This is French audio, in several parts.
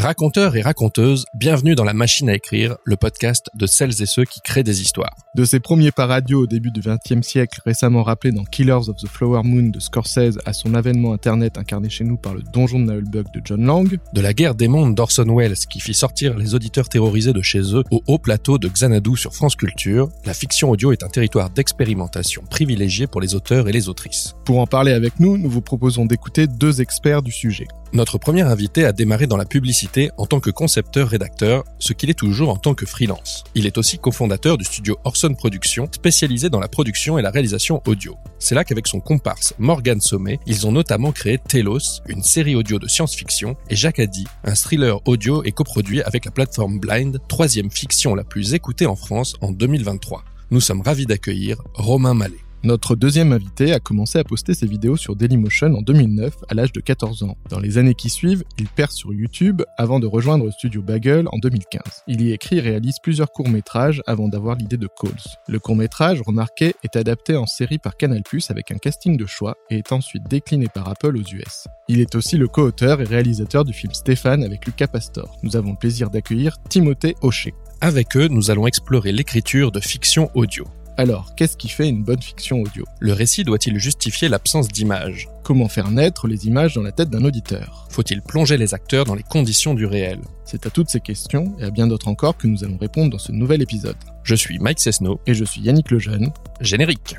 Raconteurs et raconteuses, bienvenue dans la machine à écrire, le podcast de celles et ceux qui créent des histoires. De ses premiers pas radio au début du XXe siècle, récemment rappelé dans Killers of the Flower Moon de Scorsese à son avènement internet incarné chez nous par le donjon de Nullbug de John Lang, De la guerre des mondes d'Orson Welles qui fit sortir les auditeurs terrorisés de chez eux au haut plateau de Xanadu sur France Culture, la fiction audio est un territoire d'expérimentation privilégié pour les auteurs et les autrices. Pour en parler avec nous, nous vous proposons d'écouter deux experts du sujet. Notre premier invité a démarré dans la publicité en tant que concepteur-rédacteur, ce qu'il est toujours en tant que freelance. Il est aussi cofondateur du studio Orson Productions, spécialisé dans la production et la réalisation audio. C'est là qu'avec son comparse Morgan Sommet, ils ont notamment créé Telos, une série audio de science-fiction, et Addy, un thriller audio et coproduit avec la plateforme Blind, troisième fiction la plus écoutée en France en 2023. Nous sommes ravis d'accueillir Romain Mallet. Notre deuxième invité a commencé à poster ses vidéos sur Dailymotion en 2009 à l'âge de 14 ans. Dans les années qui suivent, il perce sur YouTube avant de rejoindre le studio Bagel en 2015. Il y écrit et réalise plusieurs courts-métrages avant d'avoir l'idée de Calls. Le court-métrage, remarqué, est adapté en série par Canal+, avec un casting de choix et est ensuite décliné par Apple aux US. Il est aussi le co-auteur et réalisateur du film Stéphane avec Lucas Pastor. Nous avons le plaisir d'accueillir Timothée Hocher. Avec eux, nous allons explorer l'écriture de fiction audio. Alors, qu'est-ce qui fait une bonne fiction audio? Le récit doit-il justifier l'absence d'images? Comment faire naître les images dans la tête d'un auditeur? Faut-il plonger les acteurs dans les conditions du réel? C'est à toutes ces questions et à bien d'autres encore que nous allons répondre dans ce nouvel épisode. Je suis Mike Cessno, Et je suis Yannick Lejeune. générique.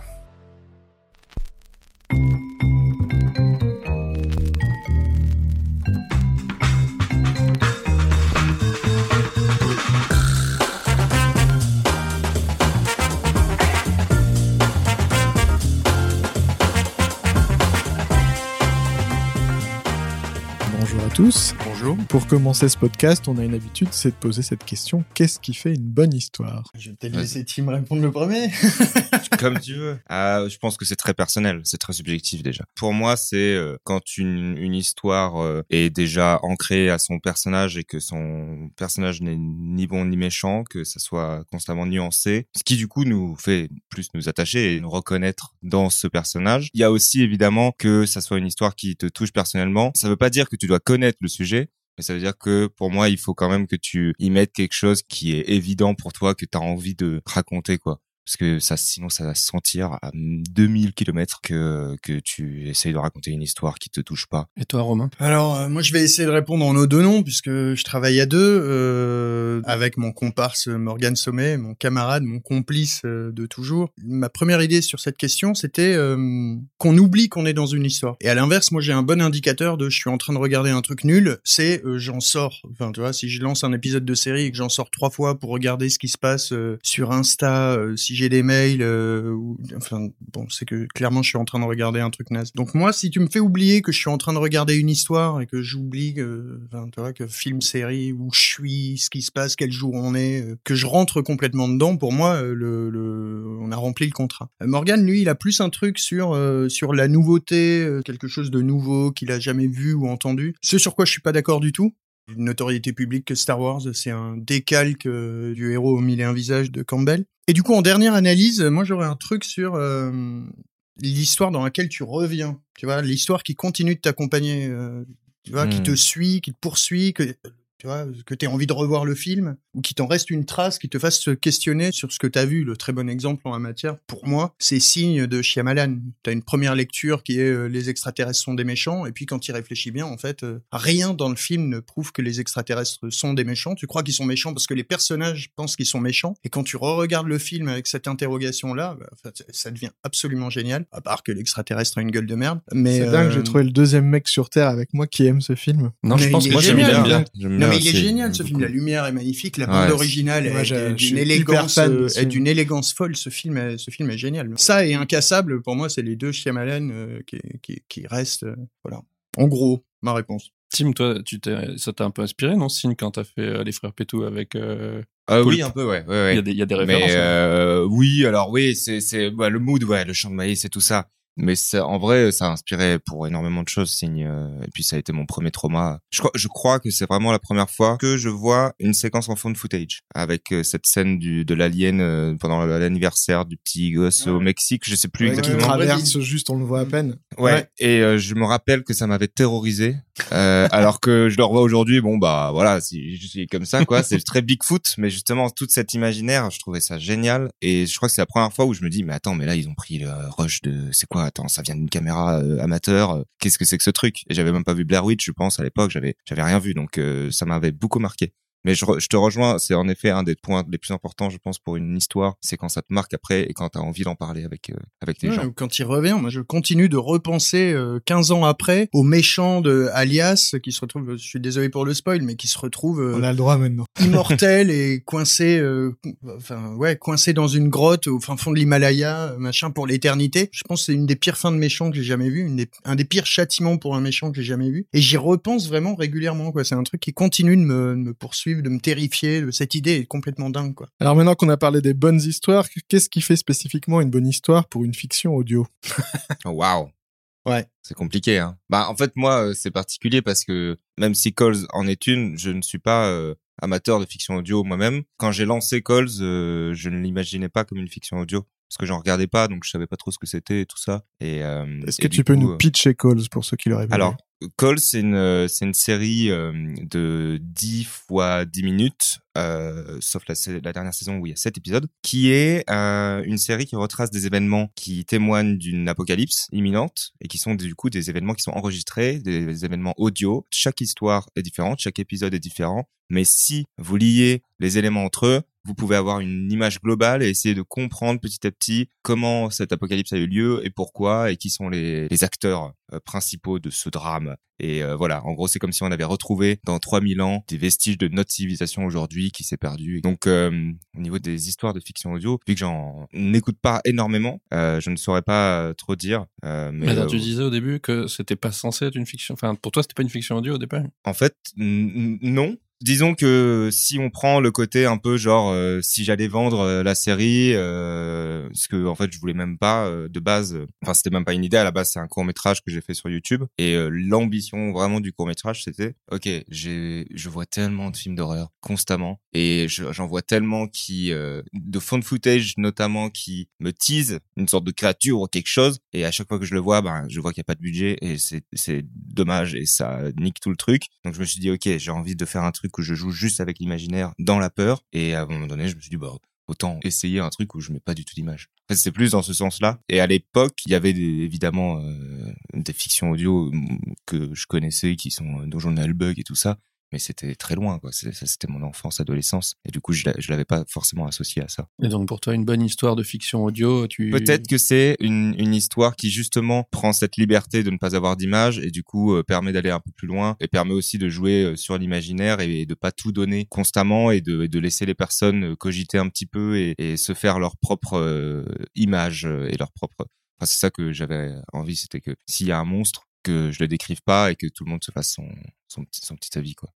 Tous. Bonjour. Pour commencer ce podcast, on a une habitude, c'est de poser cette question. Qu'est-ce qui fait une bonne histoire? Je vais peut-être laisser Tim répondre le premier. Comme tu veux. Ah, je pense que c'est très personnel, c'est très subjectif déjà. Pour moi, c'est euh, quand une, une histoire euh, est déjà ancrée à son personnage et que son personnage n'est ni bon ni méchant, que ça soit constamment nuancé, ce qui du coup nous fait plus nous attacher et nous reconnaître dans ce personnage. Il y a aussi évidemment que ça soit une histoire qui te touche personnellement. Ça veut pas dire que tu dois connaître le sujet. Mais ça veut dire que pour moi, il faut quand même que tu y mettes quelque chose qui est évident pour toi, que tu as envie de raconter, quoi. Parce que ça, sinon, ça va se sentir à 2000 kilomètres que, que tu essayes de raconter une histoire qui te touche pas. Et toi, Romain? Alors, euh, moi, je vais essayer de répondre en nos deux noms, puisque je travaille à deux, euh, avec mon comparse Morgan Sommet, mon camarade, mon complice euh, de toujours. Ma première idée sur cette question, c'était euh, qu'on oublie qu'on est dans une histoire. Et à l'inverse, moi, j'ai un bon indicateur de je suis en train de regarder un truc nul, c'est euh, j'en sors. Enfin, tu vois, si je lance un épisode de série et que j'en sors trois fois pour regarder ce qui se passe euh, sur Insta, euh, j'ai des mails, euh, enfin, bon, c'est que clairement, je suis en train de regarder un truc naze. Donc moi, si tu me fais oublier que je suis en train de regarder une histoire et que j'oublie que, enfin, tu vois, que film, série, où je suis, ce qui se passe, quel jour on est, euh, que je rentre complètement dedans, pour moi, euh, le, on a rempli le contrat. Euh, Morgan, lui, il a plus un truc sur euh, sur la nouveauté, euh, quelque chose de nouveau qu'il a jamais vu ou entendu. Ce sur quoi je suis pas d'accord du tout, notoriété publique que Star Wars, c'est un décalque euh, du héros au mille et un visages de Campbell. Et du coup, en dernière analyse, moi j'aurais un truc sur euh, l'histoire dans laquelle tu reviens. Tu vois, l'histoire qui continue de t'accompagner, euh, tu vois, qui Hmm. te suit, qui te poursuit, que tu vois, que tu envie de revoir le film, ou qui t'en reste une trace, qui te fasse se questionner sur ce que tu as vu. Le très bon exemple en la matière, pour moi, c'est signe de Shyamalan. Tu as une première lecture qui est euh, les extraterrestres sont des méchants, et puis quand tu y réfléchis bien, en fait, euh, rien dans le film ne prouve que les extraterrestres sont des méchants. Tu crois qu'ils sont méchants parce que les personnages pensent qu'ils sont méchants, et quand tu re-regardes le film avec cette interrogation-là, bah, ça devient absolument génial, à part que l'extraterrestre a une gueule de merde. Mais C'est dingue, euh, j'ai trouvé le deuxième mec sur Terre avec moi qui aime ce film. Non, Mais je pense que Moi, j'aime bien. J'aime bien mais il est génial ce film, la lumière est magnifique, la bande originale est d'une élégance, euh, est film. d'une élégance folle. Ce film, est, ce film est génial. Ça et Incassable, pour moi, c'est les deux Shyamalan euh, qui, qui, qui restent. euh, voilà. En gros, ma réponse. Tim, toi, tu ça t'a un peu inspiré, non, Signe, quand t'as fait euh, les frères Pétou avec. euh, Euh, Cool. oui, un peu, ouais, ouais, Il ouais. y a des, il y a des références. Mais hein. euh, oui, alors oui, c'est c'est bah, le mood, ouais, le chant de maïs et tout ça. Mais ça, en vrai, ça a inspiré pour énormément de choses, Signe. euh, Et puis ça a été mon premier trauma. Je crois, je crois que c'est vraiment la première fois que je vois une séquence en fond footage avec euh, cette scène du, de l'alien euh, pendant l'anniversaire du petit gosse au Mexique. Je sais plus Ouais, exactement. traverse juste, on le voit à peine. Ouais. Ouais. Et euh, je me rappelle que ça m'avait terrorisé, euh, alors que je le revois aujourd'hui. Bon bah voilà, c'est je suis comme ça quoi. C'est très Bigfoot, mais justement toute cet imaginaire, je trouvais ça génial. Et je crois que c'est la première fois où je me dis mais attends, mais là ils ont pris le rush de c'est quoi Attends, ça vient d'une caméra euh, amateur. euh, Qu'est-ce que c'est que ce truc? Et j'avais même pas vu Blair Witch, je pense à l'époque. J'avais j'avais rien vu, donc euh, ça m'avait beaucoup marqué. Mais je, re- je te rejoins, c'est en effet un des points les plus importants, je pense, pour une histoire, c'est quand ça te marque après et quand t'as envie d'en parler avec euh, avec les Ouais, gens. ou Quand il revient, moi je continue de repenser euh, 15 ans après au méchant de Alias qui se retrouve, je suis désolé pour le spoil, mais qui se retrouve euh, On a le droit maintenant. immortel et coincé, euh, enfin ouais, coincé dans une grotte au fin fond de l'Himalaya, machin pour l'éternité. Je pense que c'est une des pires fins de méchant que j'ai jamais vu, une des, un des pires châtiments pour un méchant que j'ai jamais vu. Et j'y repense vraiment régulièrement quoi. C'est un truc qui continue de me, de me poursuivre, de me terrifier. De, cette idée est complètement dingue quoi. Alors maintenant qu'on a parlé des bonnes histoires, qu'est-ce qui fait spécifiquement une bonne histoire pour une fiction audio? Waouh. Ouais. C'est compliqué, hein. Bah, en fait, moi, euh, c'est particulier parce que même si Calls en est une, je ne suis pas euh, amateur de fiction audio moi-même. Quand j'ai lancé Calls, euh, je ne l'imaginais pas comme une fiction audio parce que j'en regardais pas, donc je savais pas trop ce que c'était et tout ça. Et euh, Est-ce que tu peux nous pitcher Calls pour ceux qui l'auraient vu? Alors, Calls, c'est une, euh, c'est une série euh, de 10 fois 10 minutes, euh, sauf la, la dernière saison où il y a 7 épisodes, qui est euh, une série qui retrace des événements qui témoignent d'une apocalypse imminente et qui sont du coup des événements qui sont enregistrés, des, événements audio. Chaque histoire est différente, chaque épisode est différent, mais si vous liez les éléments entre eux, vous pouvez avoir une image globale et essayer de comprendre petit à petit comment cette apocalypse a eu lieu et pourquoi et qui sont les, les acteurs euh, principaux de ce drame. Et euh, voilà, en gros, c'est comme si on avait retrouvé dans 3000 ans des vestiges de notre civilisation aujourd'hui qui s'est perdue. Donc, euh, au niveau des histoires de fiction audio, vu que j'en n'écoute pas énormément, euh, je ne saurais pas trop dire. mais tu disais au début que c'était pas censé être une fiction. Enfin, pour toi, c'était pas une fiction audio au départ? En fait, non. Disons que si on prend le côté un peu genre euh, si j'allais vendre euh, la série, euh, ce que en fait je voulais même pas euh, de base. euh, Enfin c'était même pas une idée. À la base c'est un court métrage que j'ai fait sur YouTube. Et l'ambition vraiment du court métrage c'était ok j'ai je vois tellement de films d'horreur constamment et je- j'en vois tellement qui de fond footage notamment qui me tease une sorte de créature ou quelque chose. Et à chaque fois que je le vois ben je vois qu'il y a pas de budget et c'est c'est dommage et ça nique tout le truc. Donc je me suis dit ok j'ai envie de faire un truc où je joue juste avec l'imaginaire dans la peur. Et à un moment donné je me suis dit bah autant essayer un truc où je mets pas du tout d'image. C'est plus dans ce sens là et à l'époque il y avait évidemment euh, des fictions audio mm, que je connaissais qui sont euh, Donjon et Bug et tout ça mais c'était très loin quoi ça c'était mon enfance adolescence et du coup je je l'avais pas forcément associé à ça Et donc, pour toi, une bonne histoire de fiction audio, tu. Peut-être que c'est une, une histoire qui justement prend cette liberté de ne pas avoir d'image et du coup euh, permet d'aller un peu plus loin et permet aussi de jouer euh, sur l'imaginaire et, de pas tout donner constamment et de, et de laisser les personnes euh, cogiter un petit peu et, et se faire leur propre euh, image et leur propre. Enfin, c'est ça que j'avais envie, c'était que s'il y a un monstre, que je le décrive pas et que tout le monde se fasse son, son, petit, son petit avis quoi.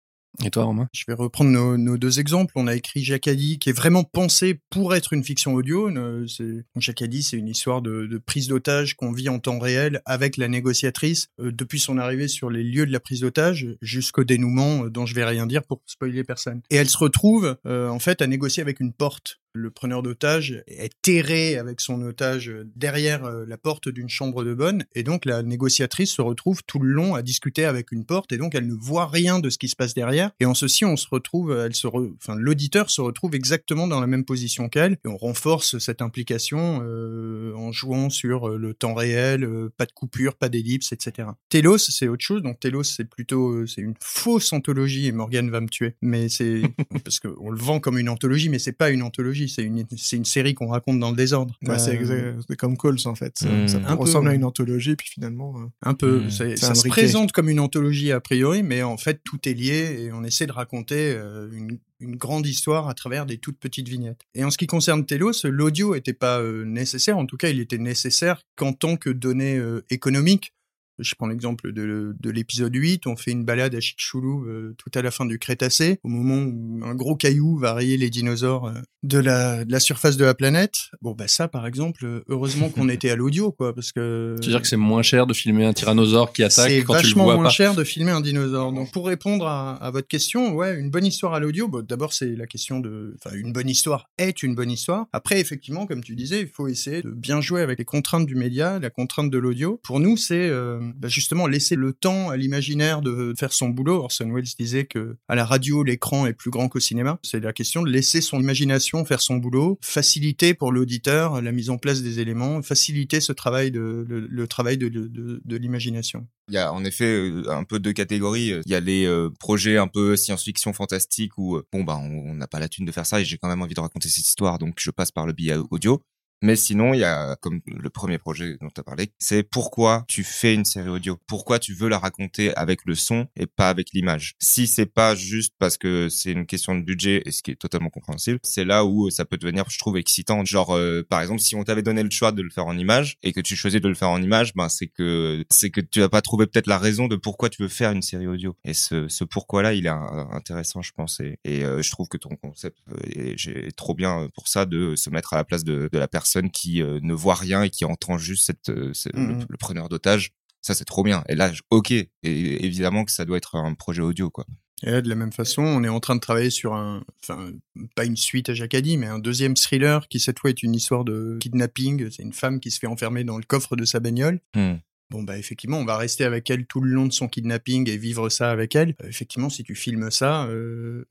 Et toi, Romain? Je vais reprendre nos, deux exemples. On a écrit Jacadi, qui est vraiment pensé pour être une fiction audio. Euh, c'est- Jacadi, c'est une histoire de, prise d'otage qu'on vit en temps réel avec la négociatrice euh, depuis son arrivée sur les lieux de la prise d'otage jusqu'au dénouement euh, dont je vais rien dire pour spoiler personne. Et elle se retrouve en fait à négocier avec une porte. Le preneur d'otage est terré avec son otage derrière euh, la porte d'une chambre de bonne. Et donc la négociatrice se retrouve tout le long à discuter avec une porte et donc elle ne voit rien de ce qui se passe derrière. Et en ceci on se retrouve elle se re- enfin l'auditeur se retrouve exactement dans la même position qu'elle et on renforce cette implication euh, en jouant sur euh, le temps réel euh, pas de coupure pas d'ellipse etc Telos c'est autre chose. Donc Telos c'est plutôt euh, c'est une fausse anthologie et Morgan va me tuer. Mais c'est parce que on le vend comme une anthologie mais c'est pas une anthologie c'est une c'est une série qu'on raconte dans le désordre Ouais, c'est Euh, exact- c'est comme Calls en fait. Ça, Hmm. ça Un peu, ressemble à une anthologie, puis finalement. euh, Un peu. Mmh. C'est- C'est ça se présente comme une anthologie a priori, mais en fait tout est lié et on essaie de raconter euh, une, une grande histoire à travers des toutes petites vignettes. Et en ce qui concerne Telos, l'audio n'était pas euh, nécessaire. En tout cas, il était nécessaire qu'en tant que donnée euh, économique Je prends l'exemple de, de l'épisode 8, on fait une balade à Chicxulub euh, tout à la fin du Crétacé, au moment où un gros caillou va rayer les dinosaures euh, de, la, de la surface de la planète. Bon, bah ça, par exemple, heureusement qu'on était à l'audio, quoi, parce que... Tu veux dire que c'est moins cher de filmer un tyrannosaure qui attaque quand tu le vois C'est vachement moins pas cher de filmer un dinosaure. Donc, pour répondre à, à votre question, ouais, une bonne histoire à l'audio, bon, d'abord, c'est la question de... Enfin, une bonne histoire est une bonne histoire. Après, effectivement, comme tu disais, il faut essayer de bien jouer avec les contraintes du média, la contrainte de l'audio. Pour nous, c'est euh, bah, justement laisser le temps à l'imaginaire de faire son boulot. Orson Welles disait que à la radio, l'écran est plus grand qu'au cinéma. C'est la question de laisser son imagination faire son boulot, faciliter pour l'auditeur la mise en place des éléments, faciliter ce travail de le, travail de, de, de, l'imagination. Il y a en effet euh, un peu deux catégories. Il y a les euh, projets un peu science-fiction fantastique où euh, bon bah on n'a pas la thune de faire ça et j'ai quand même envie de raconter cette histoire donc je passe par le billet audio. Mais sinon, il y a, comme le premier projet dont tu as parlé, c'est pourquoi tu fais une série audio? Pourquoi tu veux la raconter avec le son et pas avec l'image? Si c'est pas juste parce que c'est une question de budget, et ce qui est totalement compréhensible, c'est là où ça peut devenir, je trouve, excitant. Genre, euh, par exemple, si on t'avait donné le choix de le faire en image et que tu choisis de le faire en image, ben c'est que c'est que tu as pas trouvé peut-être la raison de pourquoi tu veux faire une série audio. Et ce, ce pourquoi-là, il est un, intéressant, je pense. Et, euh, je trouve que ton concept est, est trop bien pour ça de se mettre à la place de, de la personne qui euh, ne voit rien et qui entend juste cette, euh, Mhm. le, le preneur d'otage. Ça, c'est trop bien. Et là, ok. Et évidemment que ça doit être un projet audio, quoi. Et là, de la même façon, on est en train de travailler sur un, enfin, pas une suite à Jacadi, mais un deuxième thriller qui cette fois est une histoire de kidnapping. C'est une femme qui se fait enfermer dans le coffre de sa bagnole. Hmm. Bon, bah, effectivement, on va rester avec elle tout le long de son kidnapping et vivre ça avec elle. Euh, effectivement, si tu filmes ça, euh,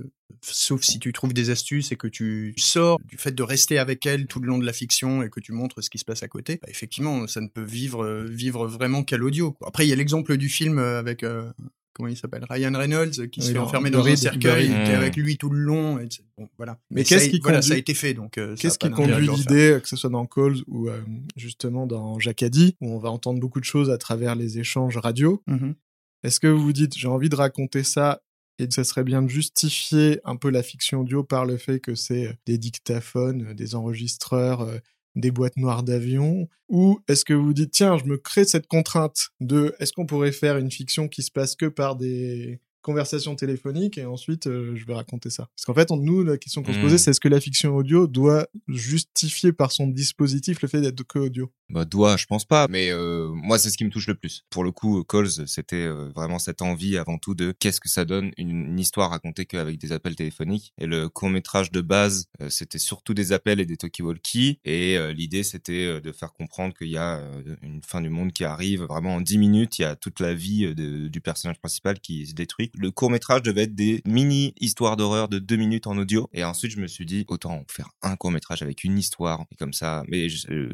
sauf si tu trouves des astuces et que tu sors du fait de rester avec elle tout le long de la fiction et que tu montres ce qui se passe à côté, bah, effectivement, ça ne peut vivre, euh, vivre vraiment qu'à l'audio. Après, il y a l'exemple du film euh, avec, euh, comment il s'appelle Ryan Reynolds qui se Oui, fait le- enfermer dans un cercueil, qui est avec lui tout le long. Et bon, voilà. Mais ça qu'est-ce qui voilà, conduit- ça a été fait, donc. euh, Qu'est-ce qui conduit l'idée, que ce soit dans Calls ou euh, justement dans Jacadi, où on va entendre beaucoup de choses à travers les échanges radio? Mhm. Est-ce que vous vous dites, j'ai envie de raconter ça et que ça serait bien de justifier un peu la fiction audio par le fait que c'est euh, des dictaphones, euh, des enregistreurs, euh, des boîtes noires d'avion. Ou est-ce que vous vous dites, tiens, je me crée cette contrainte de, est-ce qu'on pourrait faire une fiction qui se passe que par des conversations téléphoniques et ensuite euh, je vais raconter ça? Parce qu'en fait, on- nous, la question qu'on se Mm. posait, c'est est-ce que la fiction audio doit justifier par son dispositif le fait d'être que audio? Bah, doigt, je pense pas. Mais euh, moi, c'est ce qui me touche le plus. Pour le coup, Calls, c'était euh, vraiment cette envie avant tout de qu'est-ce que ça donne une, histoire racontée qu'avec des appels téléphoniques. Et le court métrage de base, euh, c'était surtout des appels et des talkie-walkie. Et euh, l'idée, c'était de faire comprendre qu'il y a une fin du monde qui arrive. Vraiment, en 10 minutes, il y a toute la vie du personnage principal qui se détruit. Le court métrage devait être des mini histoires d'horreur de 2 minutes en audio. Et ensuite, je me suis dit, autant faire un court métrage avec une histoire. Et comme ça, mais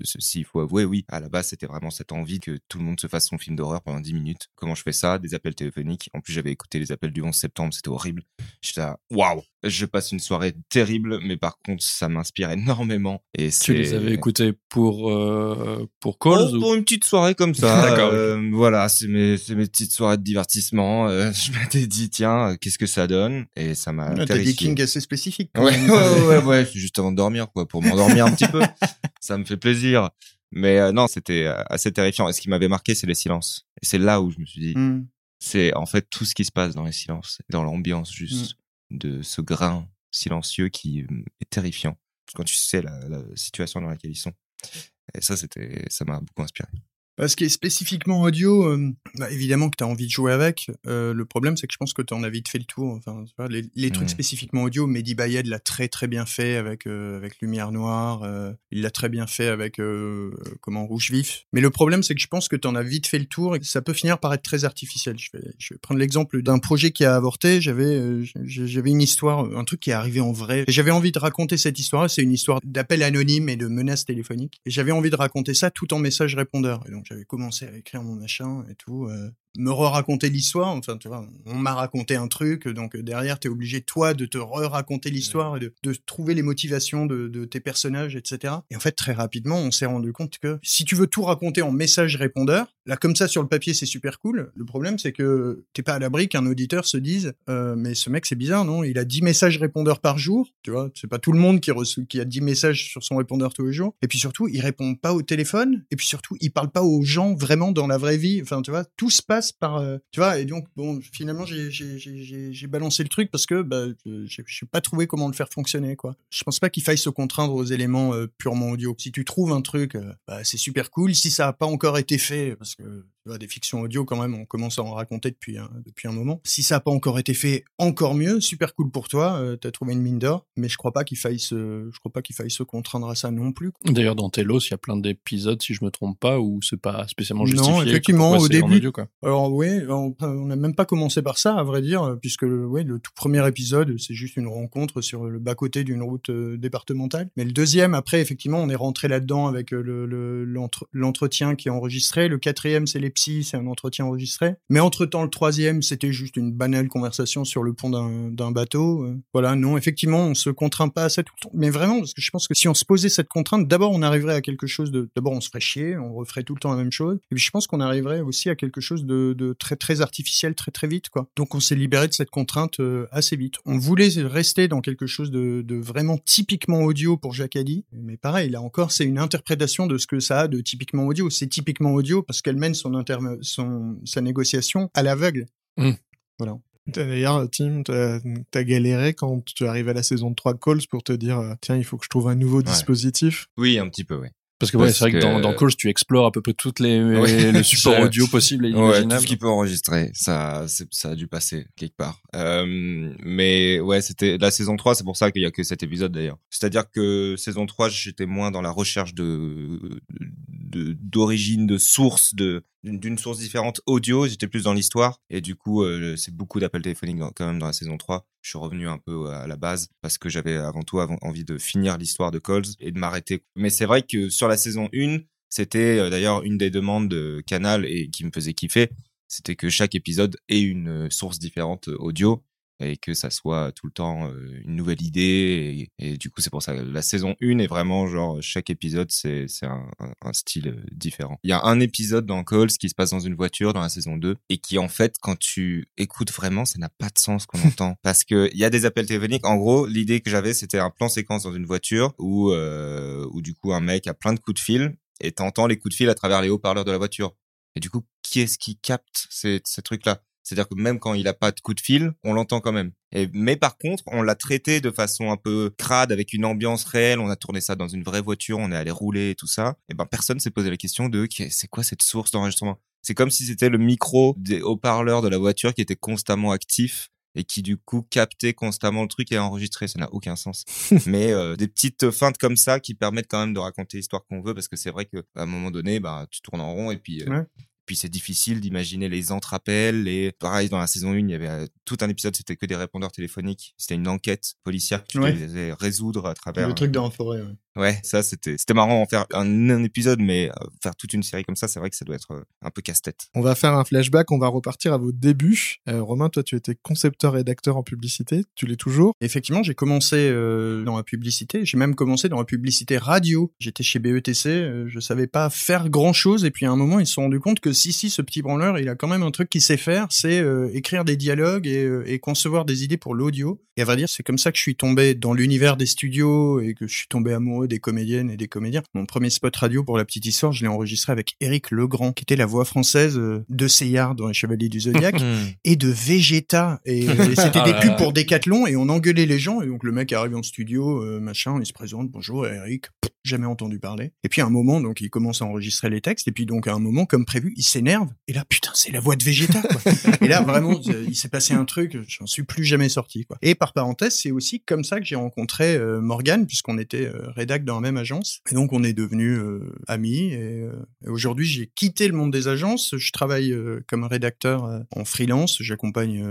ceci, il faut avouer, oui, à la base, c'était vraiment cette envie que tout le monde se fasse son film d'horreur pendant 10 minutes. Comment je fais ça? Des appels téléphoniques. En plus, j'avais écouté les appels du 11 septembre, c'était horrible. J'étais là, waouh Je passe une soirée terrible, mais par contre, ça m'inspire énormément. Et Tu les avais écoutés pour, euh, pour Calls Oh, ou... pour une petite soirée comme ça. D'accord, euh, Voilà, c'est mes, c'est mes petites soirées de divertissement. Euh, je m'étais dit, tiens, qu'est-ce que ça donne? Et ça m'a Ah, T'as terrifié. des kings assez spécifiques. Ouais, ouais, ouais, ouais, c'est juste avant de dormir, quoi, pour m'endormir un petit peu. Ça me fait plaisir. Mais euh, non, c'était euh, assez terrifiant. Et ce qui m'avait marqué, c'est les silences. Et c'est là où je me suis dit, Hmm. c'est en fait tout ce qui se passe dans les silences, dans l'ambiance juste Mm. de ce grain silencieux qui euh, est terrifiant. Quand tu sais la, la situation dans laquelle ils sont. Et ça, c'était, ça m'a beaucoup inspiré. Parce qui est spécifiquement audio, euh, bah, évidemment que tu as envie de jouer avec. Euh, le problème, c'est que je pense que tu en as vite fait le tour. Enfin, les, les trucs spécifiquement audio, Mehdi Bayed l'a très très bien fait avec euh, avec Lumière Noire. euh, il l'a très bien fait avec euh, comment Rouge Vif. Mais le problème, c'est que je pense que tu en as vite fait le tour et que ça peut finir par être très artificiel. Je vais, je vais prendre l'exemple d'un projet qui a avorté. J'avais euh, j'avais une histoire, un truc qui est arrivé en vrai. J'avais envie de raconter cette histoire. C'est une histoire d'appel anonyme et de menaces téléphoniques. Et j'avais envie de raconter ça tout en message répondeur. Et donc j'avais commencé à écrire mon machin et tout. Me re-raconter l'histoire. Enfin, tu vois, on m'a raconté un truc, donc derrière, t'es obligé toi de te re-raconter l'histoire et de, de, trouver les motivations de, de, tes personnages, etc. Et en fait, très rapidement, on s'est rendu compte que si tu veux tout raconter en message répondeur, là, comme ça sur le papier, c'est super cool. Le problème, c'est que t'es pas à l'abri qu'un auditeur se dise, euh, mais ce mec, c'est bizarre, non? Il a 10 messages répondeurs par jour, tu vois? C'est pas tout le monde qui, reçoit, qui a 10 messages sur son répondeur tous les jours. Et puis surtout, il répond pas au téléphone. Et puis surtout, il parle pas aux gens vraiment dans la vraie vie. Enfin, tu vois, tout se passe par, euh, tu vois. Et donc, bon, finalement, j'ai balancé le truc parce que bah, j'ai pas trouvé comment le faire fonctionner, quoi. Je pense pas qu'il faille se contraindre aux éléments euh, purement audio. Si tu trouves un truc, euh, bah, c'est super cool. Si ça a pas encore été fait, parce que des fictions audio quand même, on commence à en raconter depuis un, depuis un moment. Si ça n'a pas encore été fait, encore mieux, super cool pour toi, euh, t'as trouvé une mine d'or, mais je crois pas qu'il faille se, je crois pas qu'il faille se contraindre à ça non plus. D'ailleurs, dans Telos, il y a plein d'épisodes, si je me trompe pas, où c'est pas spécialement justifié. Non, effectivement, au début. Alors oui, on n'a même pas commencé par ça, à vrai dire, puisque oui, le tout premier épisode, c'est juste une rencontre sur le bas côté d'une route euh, départementale. Mais le deuxième, après, effectivement, on est rentré là-dedans avec euh, l'entretien le, qui est enregistré. Le quatrième, c'est les c'est un entretien enregistré. Mais entre-temps, le troisième, c'était juste une banale conversation sur le pont d'un bateau. Euh. Voilà, non, effectivement, on se contraint pas à ça tout le temps. Mais vraiment, parce que je pense que si on se posait cette contrainte, d'abord, on arriverait à quelque chose de... D'abord, on se ferait chier, on referait tout le temps la même chose. Et puis, je pense qu'on arriverait aussi à quelque chose de, de, très, très artificiel, très, très vite, quoi. Donc, on s'est libéré de cette contrainte euh, assez vite. On voulait rester dans quelque chose de, de vraiment typiquement audio pour Addy. Mais pareil, là encore, c'est une interprétation de ce que ça a de typiquement audio. C'est typiquement audio parce qu'elle mène son, son, sa négociation à l'aveugle. Mmh. Voilà. D'ailleurs, Tim, t'as as galéré quand tu arrives à la saison 3 de Calls pour te dire, euh, tiens, il faut que je trouve un nouveau dispositif. Oui, un petit peu, oui. Parce que ouais, c'est vrai que dans, dans Calls, tu explores à peu près toutes les, le support audio possible et imaginables. Ouais, tout ce qui peut enregistrer, ça, ça a dû passer quelque part. Euh, mais ouais, c'était la saison 3, c'est pour ça qu'il y a que cet épisode d'ailleurs. C'est-à-dire que saison 3, j'étais moins dans la recherche de d'origine, de, source, de d'une source différente audio. J'étais plus dans l'histoire et du coup, euh, c'est beaucoup d'appels téléphoniques quand même dans la saison 3. Je suis revenu un peu à la base parce que j'avais avant tout envie de finir l'histoire de Coles et de m'arrêter. Mais c'est vrai que sur la saison 1, c'était euh, d'ailleurs une des demandes de Canal et qui me faisait kiffer, c'était que chaque épisode ait une source différente audio et que ça soit tout le temps une nouvelle idée et, du coup c'est pour ça la saison 1 est vraiment genre chaque épisode c'est c'est un, un, style différent. Il y a un épisode dans Calls qui se passe dans une voiture dans la saison 2 et qui en fait quand tu écoutes vraiment ça n'a pas de sens qu'on entend. Parce que il y a des appels téléphoniques. En gros l'idée que j'avais c'était un plan séquence dans une voiture où euh, où du coup un mec a plein de coups de fil et t'entends les coups de fil à travers les haut-parleurs de la voiture. Et du coup qui est-ce qui capte ces, ces trucs là c'est-à-dire que même quand il a pas de coup de fil, on l'entend quand même. Et, mais par contre, on l'a traité de façon un peu crade, avec une ambiance réelle. On a tourné ça dans une vraie voiture, on est allé rouler et tout ça. Et ben personne s'est posé la question de c'est quoi cette source d'enregistrement? C'est comme si c'était le micro des haut-parleurs de la voiture qui était constamment actif et qui du coup captait constamment le truc et enregistrait. Ça n'a aucun sens. Mais euh, des petites feintes comme ça qui permettent quand même de raconter l'histoire qu'on veut parce que c'est vrai que à un moment donné, bah tu tournes en rond et puis euh, puis c'est difficile d'imaginer les entre-appels. Et pareil, dans la saison 1, il y avait euh, tout un épisode, c'était que des répondeurs téléphoniques. C'était une enquête policière que tu devais résoudre à travers. Le truc dans la forêt, ouais. Ouais, ça c'était c'était marrant en faire un, épisode, mais euh, faire toute une série comme ça, c'est vrai que ça doit être euh, un peu casse-tête. On va faire un flashback, on va repartir à vos débuts. Romain, toi, tu étais concepteur rédacteur en publicité, tu l'es toujours Effectivement, j'ai commencé dans la publicité, j'ai même commencé dans la publicité radio. J'étais chez BETC, je savais pas faire grand-chose, et puis à un moment, ils se sont rendus compte que si, si, ce petit branleur, il a quand même un truc qu'il sait faire, c'est euh, écrire des dialogues euh, et, concevoir des idées pour l'audio. Et à vrai dire, c'est comme ça que je suis tombé dans l'univers des studios et que je suis tombé amoureux des comédiennes et des comédiens. Mon premier spot radio pour la petite histoire, je l'ai enregistré avec Eric Legrand, qui était la voix française euh, de Seyard dans Les Chevaliers du Zodiaque et de Vegeta. Et, c'était des ah pubs pour Decathlon et on engueulait les gens. Et donc le mec arrive en studio, machin, il se présente, bonjour Eric, jamais entendu parler. Et puis à un moment, donc il commence à enregistrer les textes. Et puis donc à un moment, comme prévu, il s'énerve. Et là, putain, c'est la voix de Vegeta. Quoi. et là, vraiment, il s'est passé un truc. J'en suis plus jamais sorti. Quoi. Et par parenthèse, c'est aussi comme ça que j'ai rencontré euh, Morgan, puisqu'on était euh, dans la même agence. Et donc on est devenus euh, amis. Et, euh, aujourd'hui j'ai quitté le monde des agences. Je travaille euh, comme rédacteur en freelance. J'accompagne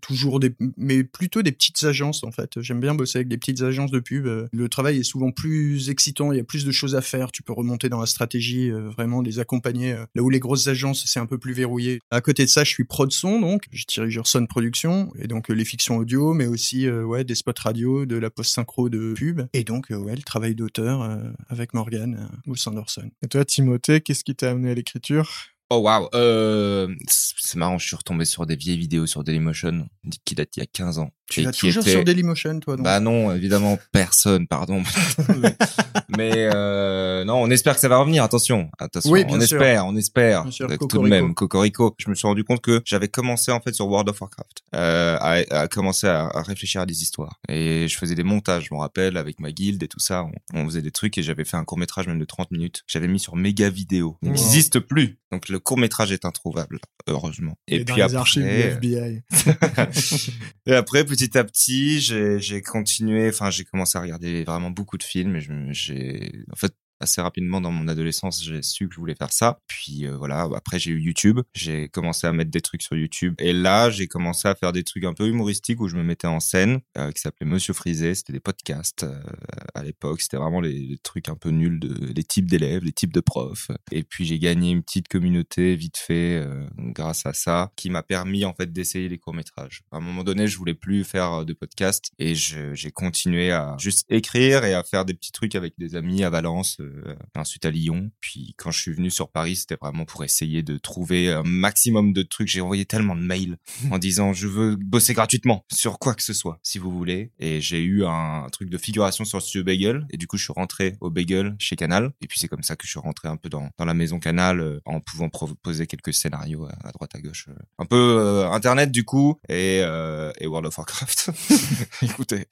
toujours des, mais plutôt des petites agences en fait. J'aime bien bosser avec des petites agences de pub. Le travail est souvent plus excitant. Il y a plus de choses à faire. Tu peux remonter dans la stratégie, vraiment les accompagner. là où les grosses agences c'est un peu plus verrouillé. À côté de ça, je suis prod son donc. Je dirige Orson Productions et donc les fictions audio, mais aussi ouais des spots radio, de la post synchro de pub et donc ouais le travail d'auteur euh, avec Morgan euh, au sein d'Orson. Et toi, Timothée, qu'est-ce qui t'a amené à l'écriture? Oh waouh, euh, c'est c'est marrant, je suis retombé sur des vieilles vidéos sur Dailymotion qui datent il y a 15 ans. Tu qui toujours étaient- sur Dailymotion toi donc Bah non, évidemment personne, pardon. mais euh, non, on espère que ça va revenir. Attention, attention. Oui, bien on sûr. espère, on espère. Sûr, tout de même, cocorico. Je me suis rendu compte que j'avais commencé en fait sur World of Warcraft, euh, à, à commencer à, à réfléchir à des histoires. Et je faisais des montages, je me rappelle, avec ma guilde et tout ça. On, on faisait des trucs et j'avais fait un court métrage même de 30 minutes. J'avais mis sur Méga Vidéo. Il Wow. n'existe plus. Donc le court métrage est introuvable, heureusement. Et, dans puis les après, archives du FBI. et après, petit à petit, j'ai, continué, enfin, j'ai commencé à regarder vraiment beaucoup de films j'ai, en fait, assez rapidement dans mon adolescence, j'ai su que je voulais faire ça. Puis euh, voilà, après j'ai eu YouTube, j'ai commencé à mettre des trucs sur YouTube et là, j'ai commencé à faire des trucs un peu humoristiques où je me mettais en scène, euh, qui s'appelait Monsieur Frisé, c'était des podcasts euh, à l'époque, c'était vraiment les, les trucs un peu nuls de les types d'élèves, les types de profs. Et puis j'ai gagné une petite communauté vite fait euh, grâce à ça qui m'a permis en fait d'essayer les courts-métrages. À un moment donné, je voulais plus faire de podcast et j'ai continué à juste écrire et à faire des petits trucs avec des amis à Valence, euh, ensuite à Lyon. Puis quand je suis venu sur Paris, c'était vraiment pour essayer de trouver un maximum de trucs. J'ai envoyé tellement de mails en disant je veux bosser gratuitement sur quoi que ce soit, si vous voulez. Et j'ai eu un truc de figuration sur le studio Bagel. Et du coup, je suis rentré au Bagel chez Canal. Et puis c'est comme ça que je suis rentré un peu dans, dans la maison Canal euh, en pouvant proposer quelques scénarios à, à droite à gauche. euh. Un peu euh, Internet du coup et, euh, et World of Warcraft. Écoutez,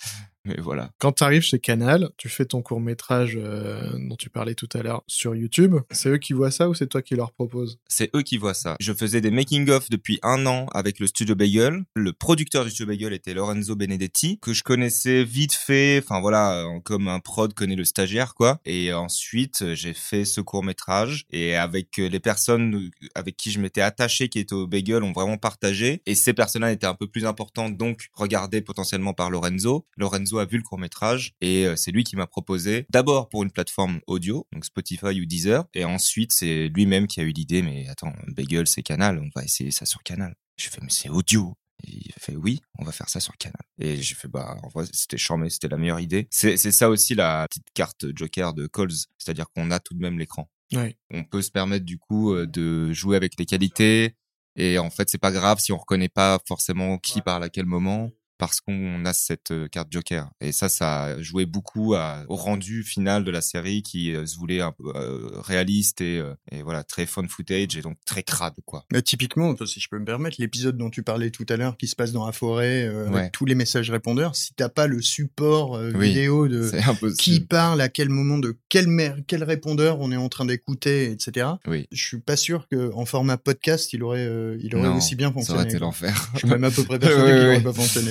mais voilà. Quand tu arrives chez Canal, tu fais ton court métrage dont tu parlais tout à l'heure sur YouTube. C'est eux qui voient ça ou c'est toi qui leur propose C'est eux qui voient ça. Je faisais des making-of depuis un an avec le studio Bagel. Le producteur du studio Bagel était Lorenzo Benedetti, que je connaissais vite fait, enfin voilà, euh, comme un prod connaît le stagiaire, quoi. Et ensuite, euh, j'ai fait ce court-métrage et avec euh, les personnes euh, avec qui je m'étais attaché, qui étaient au Bagel, ont vraiment partagé. Et ces personnes-là étaient un peu plus importantes, donc regardées potentiellement par Lorenzo. Lorenzo a vu le court-métrage et euh, c'est lui qui m'a proposé d'abord pour une plateforme audio, donc Spotify ou Deezer, et ensuite c'est lui-même qui a eu l'idée, mais attends, Bagel c'est Canal, on va essayer ça sur Canal. Je fais mais c'est audio. Il fait oui, on va faire ça sur Canal. Et j'ai fait bah en vrai c'était charmé, c'était la meilleure idée. C'est ça aussi la petite carte Joker de Coles, c'est-à-dire qu'on a tout de même l'écran. On peut se permettre du coup euh, de jouer avec les qualités et en fait c'est pas grave si on reconnaît pas forcément qui parle à quel moment parce qu'on a cette euh, carte Joker. Et ça, ça a joué beaucoup à- au rendu final de la série qui euh, se voulait un peu euh, réaliste et, et voilà très fun footage et donc très crade quoi. Mais typiquement, si je peux me permettre, l'épisode dont tu parlais tout à l'heure, qui se passe dans la forêt, euh, Ouais. avec tous les messages répondeurs, si t'as pas le support euh, Oui, vidéo de qui parle, à quel moment, de quel, quel répondeur on est en train d'écouter, etc. Oui. Je suis pas sûr que en format podcast, il aurait, il aurait Non, aussi bien ça aurait fonctionné. été l'enfer. Je suis même à peu près persuadé qu'il aurait pas fonctionné.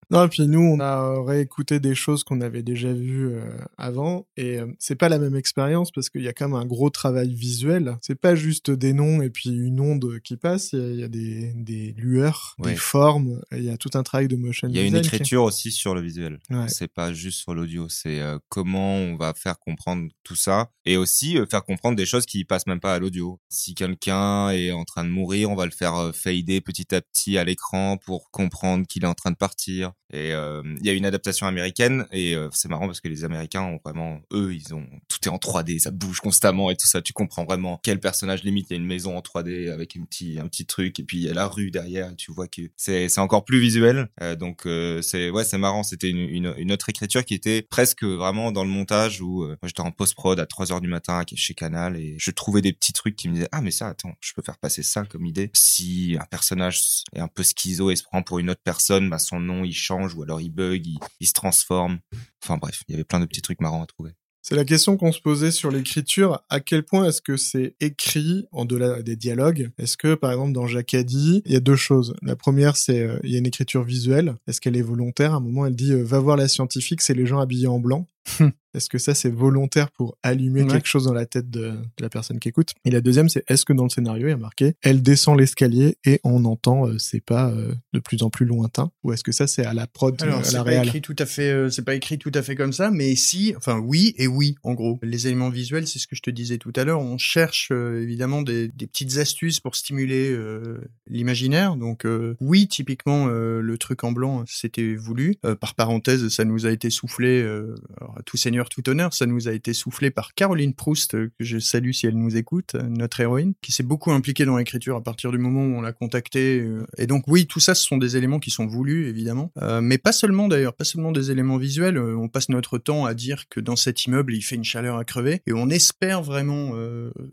Non, et puis nous, on a réécouté des choses qu'on avait déjà vues euh, avant, et euh, c'est pas la même expérience parce qu'il y a quand même un gros travail visuel. C'est pas juste des noms et puis une onde qui passe, il y a, des, des lueurs, Ouais. des formes, il y a tout un travail de motion Il y a une qui- écriture aussi sur le visuel. Ouais. C'est pas juste sur l'audio, c'est euh, comment on va faire comprendre tout ça et aussi euh, faire comprendre des choses qui passent même pas à l'audio. Si quelqu'un est en train de mourir, on va le faire euh, fader petit à petit à l'écran pour comprendre qu'il est en train de partir. Et euh, il y a une adaptation américaine et euh, c'est marrant parce que les Américains ont vraiment, eux, ils ont tout est en 3D, ça bouge constamment et tout ça. Tu comprends vraiment quel personnage limite. Il y a une maison en 3D avec un petit un petit truc et puis il y a la rue derrière. Tu vois que c'est c'est encore plus visuel. Euh, donc euh, c'est ouais c'est marrant. C'était une, une une autre écriture qui était presque vraiment dans le montage où euh, moi, j'étais en post prod à 3 heures du matin chez Canal et je trouvais des petits trucs qui me disaient ah mais ça attends je peux faire passer ça comme idée. Si un personnage est un peu schizo et se prend pour une autre personne, bah son nom il change ou alors il bug, il, se transforme. Enfin bref, il y avait plein de petits trucs marrants à trouver. C'est la question qu'on se posait sur l'écriture. À quel point est-ce que c'est écrit en delà des dialogues? Est-ce que, par exemple, dans Jacadi, il y a deux choses? La première, c'est euh, il y a une écriture visuelle. Est-ce qu'elle est volontaire? À un moment, elle dit euh, va voir la scientifique, c'est les gens habillés en blanc. Est-ce que ça c'est volontaire pour allumer Ouais. quelque chose dans la tête de, de la personne qui écoute? Et la deuxième c'est est-ce que dans le scénario il y a marqué elle descend l'escalier et on entend euh, ses pas euh, de plus en plus lointains Ou est-ce que ça c'est à la prod, euh, Alors, à c'est la écrit tout à fait, euh, c'est pas écrit tout à fait comme ça, mais si, enfin oui et oui, en gros. Les éléments visuels, c'est ce que je te disais tout à l'heure. On cherche euh, évidemment des, des petites astuces pour stimuler euh, l'imaginaire. Donc euh, oui, typiquement euh, le truc en blanc, c'était voulu. Euh, par parenthèse, ça nous a été soufflé, euh, alors, tout seigneur, tout honneur, ça nous a été soufflé par Caroline Proust, euh, que je salue si elle nous écoute, euh, notre héroïne, qui s'est beaucoup impliquée dans l'écriture à partir du moment où on l'a contactée. euh, et donc oui, tout ça, ce sont des éléments qui sont voulus, évidemment. Mais pas seulement d'ailleurs, pas seulement des éléments visuels. On passe notre temps à dire que dans cet immeuble, il fait une chaleur à crever. Et on espère vraiment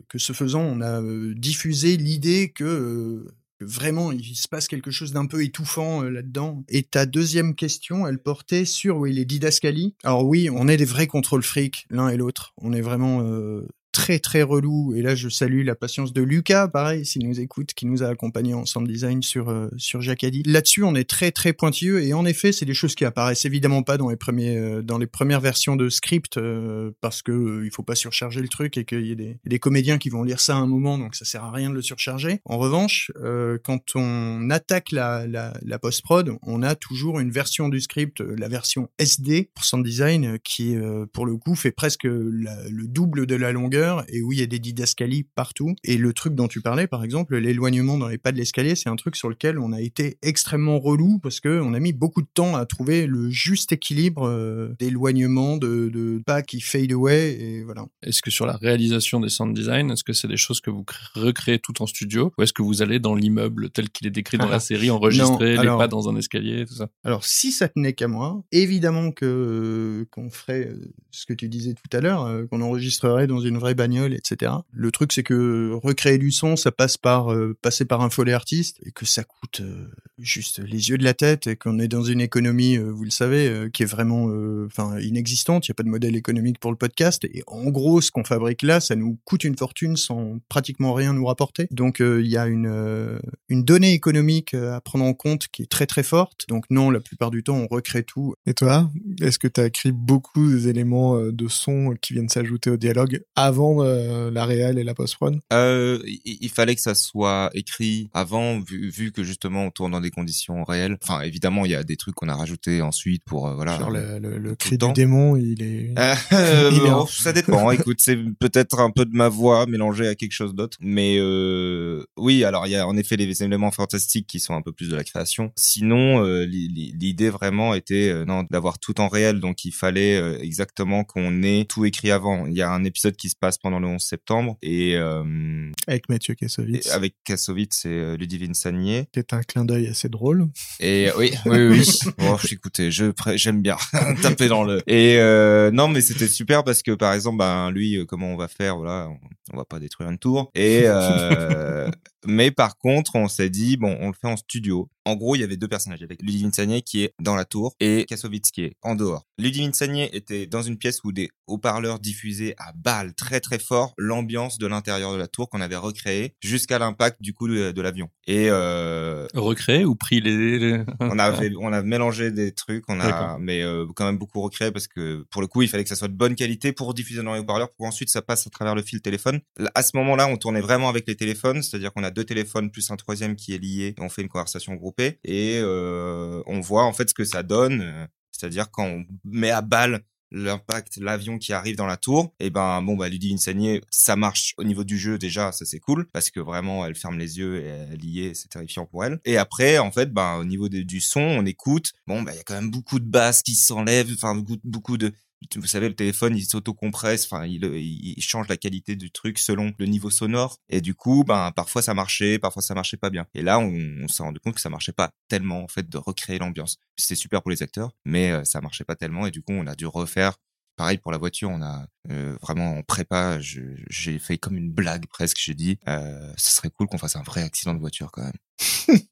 que ce faisant, on a diffusé l'idée que... Vraiment, il se passe quelque chose d'un peu étouffant euh, là-dedans. Et ta deuxième question, elle portait sur oui, les didascalies. Alors oui, on est des vrais contrôle fric, l'un et l'autre. On est vraiment euh, très très relou. Et là, je salue la patience de Lucas, pareil, s'il nous écoute, qui nous a accompagnés en sound design sur euh, sur Jacadi. Là-dessus, on est très très pointilleux. Et en effet, c'est des choses qui apparaissent évidemment pas dans les premiers euh, dans les premières versions de script euh, parce que euh, il faut pas surcharger le truc et qu'il y ait des, des comédiens qui vont lire ça à un moment, donc ça sert à rien de le surcharger. En revanche, euh, quand on attaque la la, la post prod, on a toujours une version du script, euh, la version SD pour sound design, qui pour le coup fait presque le double de la longueur et où il y a des didascalies partout. Et le truc dont tu parlais, par exemple, l'éloignement dans les pas de l'escalier, c'est un truc sur lequel on a été extrêmement relou parce que on a mis beaucoup de temps à trouver le juste équilibre euh, d'éloignement, de, de pas qui fade away et voilà. Est-ce que sur la réalisation des sound design, est-ce que c'est des choses que vous cré- recréez tout en studio ou est-ce que vous allez dans l'immeuble tel qu'il est décrit dans la série, enregistrer Non, les pas dans un escalier, tout ça? Alors, si ça tenait qu'à moi, évidemment que euh, qu'on ferait euh, ce que tu disais tout à l'heure, qu'on enregistrerait dans une vraie bagnole, etc. Le truc, c'est que recréer du son, ça passe par euh, passer par un follet artiste et que ça coûte euh, juste les yeux de la tête et qu'on est dans une économie, euh, vous le savez, qui est vraiment, enfin, inexistante. Il y a pas de modèle économique pour le podcast et en gros, ce qu'on fabrique là, ça nous coûte une fortune sans pratiquement rien nous rapporter. Donc, il y a une une donnée économique à prendre en compte qui est très très forte. Donc non, la plupart du temps, on recrée tout. Et toi, est-ce que tu as écrit beaucoup des éléments euh, de son qui viennent s'ajouter au dialogue avant euh, la réal et la post-prod? Euh, il, il fallait que ça soit écrit avant, vu, vu que justement on tourne dans des conditions réelles. Enfin, évidemment, il y a des trucs qu'on a rajoutés ensuite pour euh, voilà. Genre le, le, le cri du démon, il est... Euh, Il ça dépend. Écoute, c'est peut-être un peu de ma voix mélangée à quelque chose d'autre, mais euh, oui. Alors il y a en effet les éléments fantastiques qui sont un peu plus de la création. Sinon, euh, li- li- l'idée vraiment était euh, non d'avoir tout en réel, donc il fallait euh, exactement qu'on ait tout écrit avant. Il y a un épisode qui se passe pendant le 11 septembre et, euh, Avec Mathieu et Kassovitz, avec Kassovitz et euh, Ludivine Sagnier. qui est un clin d'œil assez drôle. Et oui, oui, oui. Bon, écoutez, je pré- j'aime bien taper dans le. Et euh, non, mais c'était super parce que par exemple, ben lui, comment on va faire Voilà, on, va pas détruire une tour. Et euh, mais par contre, on s'est dit bon, on le fait en studio. En gros, il y avait deux personnages. Avait Ludivine Sagnier qui est dans la tour et Kassovitz qui est en dehors. Ludivine Sagnier était dans une pièce où des haut-parleurs diffusaient à balle très très fort l'ambiance de l'intérieur de la tour qu'on avait recréé jusqu'à l'impact du coup de, de l'avion. Et euh, Recréer ou pris les, les- on avait on a mélangé des trucs on a mais euh, quand même beaucoup recréé parce que pour le coup il fallait que ça soit de bonne qualité pour diffuser dans les haut-parleurs pour qu'ensuite ça passe à travers le fil téléphone À ce moment-là on tournait vraiment avec les téléphones c'est-à-dire qu'on a deux téléphones plus un troisième qui est lié on fait une conversation groupée et euh, on voit en fait ce que ça donne euh, c'est-à-dire quand on met à balle l'impact l'avion qui arrive dans la tour et ben bon bah Ludivine Sagnier ça marche au niveau du jeu déjà ça c'est cool parce que vraiment elle ferme les yeux et elle y est c'est terrifiant pour elle. Et après en fait ben au niveau du son on écoute bon bah il y a quand même beaucoup de basses qui s'enlèvent enfin beaucoup de vous savez, le téléphone, il s'auto-compresse, enfin, il, il il change la qualité du truc selon le niveau sonore. Et du coup, ben, parfois ça marchait, parfois ça marchait pas bien. Et là, on, s'est rendu compte que ça marchait pas tellement, en fait, de recréer l'ambiance. C'était super pour les acteurs, mais euh, ça marchait pas tellement. Et du coup, on a dû refaire. Pareil pour la voiture, on a euh, vraiment en prépa, j'ai fait comme une blague presque. J'ai dit, euh, ce serait cool qu'on fasse un vrai accident de voiture quand même.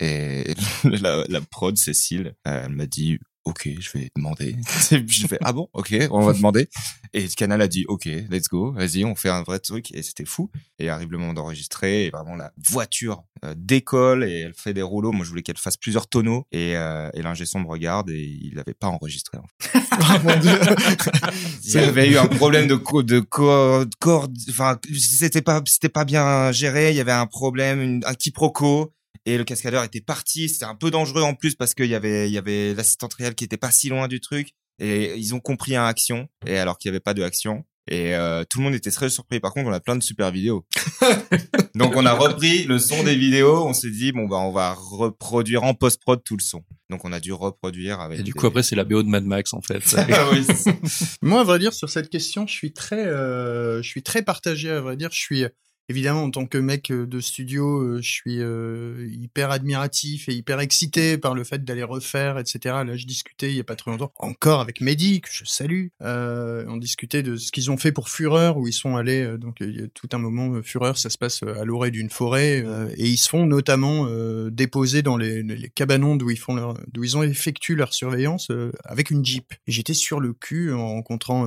Et la, la prod, Cécile, euh, elle m'a dit, ok, je vais demander. je fais ah bon, ok, on va demander. Et Canal a dit ok, let's go, vas-y, on fait un vrai truc. Et c'était fou. Et arrive le moment d'enregistrer. Et vraiment la voiture euh, décolle et elle fait des rouleaux. Moi, je voulais qu'elle fasse plusieurs tonneaux. Et, euh, et l'ingé son me regarde et il n'avait pas enregistré. En fait. il y avait eu un problème de co de co enfin c'était pas c'était pas bien géré. Il y avait un problème, un quiproquo et le cascadeur était parti. C'était un peu dangereux en plus parce qu'il y avait, il y avait l'assistante réelle qui était pas si loin du truc. Et ils ont compris un action, et alors qu'il n'y avait pas de action. Et euh, tout le monde était très surpris. Par contre, on a plein de super vidéos. Donc, on a repris le son des vidéos. On s'est dit bon bah on va reproduire en post prod tout le son. Donc, on a dû reproduire avec. Et du coup, après, c'est la BO de Mad Max en fait. Ah Moi, à vrai dire, sur cette question, je suis très, euh, je suis très partagé. À vrai dire, je suis Évidemment, en tant que mec euh, de studio, euh, je suis euh, hyper admiratif et hyper excité par le fait d'aller refaire, etc. Là, je discutais il y a pas très longtemps, encore avec Mehdi, que je salue. Euh, on discutait de ce qu'ils ont fait pour Fureur, où ils sont allés. donc, il y a tout un moment, Fureur, ça se passe à l'orée d'une forêt, et ils se font notamment déposer dans les, les, cabanons d'où ils font leur, d'où ils ont effectué leur surveillance avec une jeep. Et j'étais sur le cul en rencontrant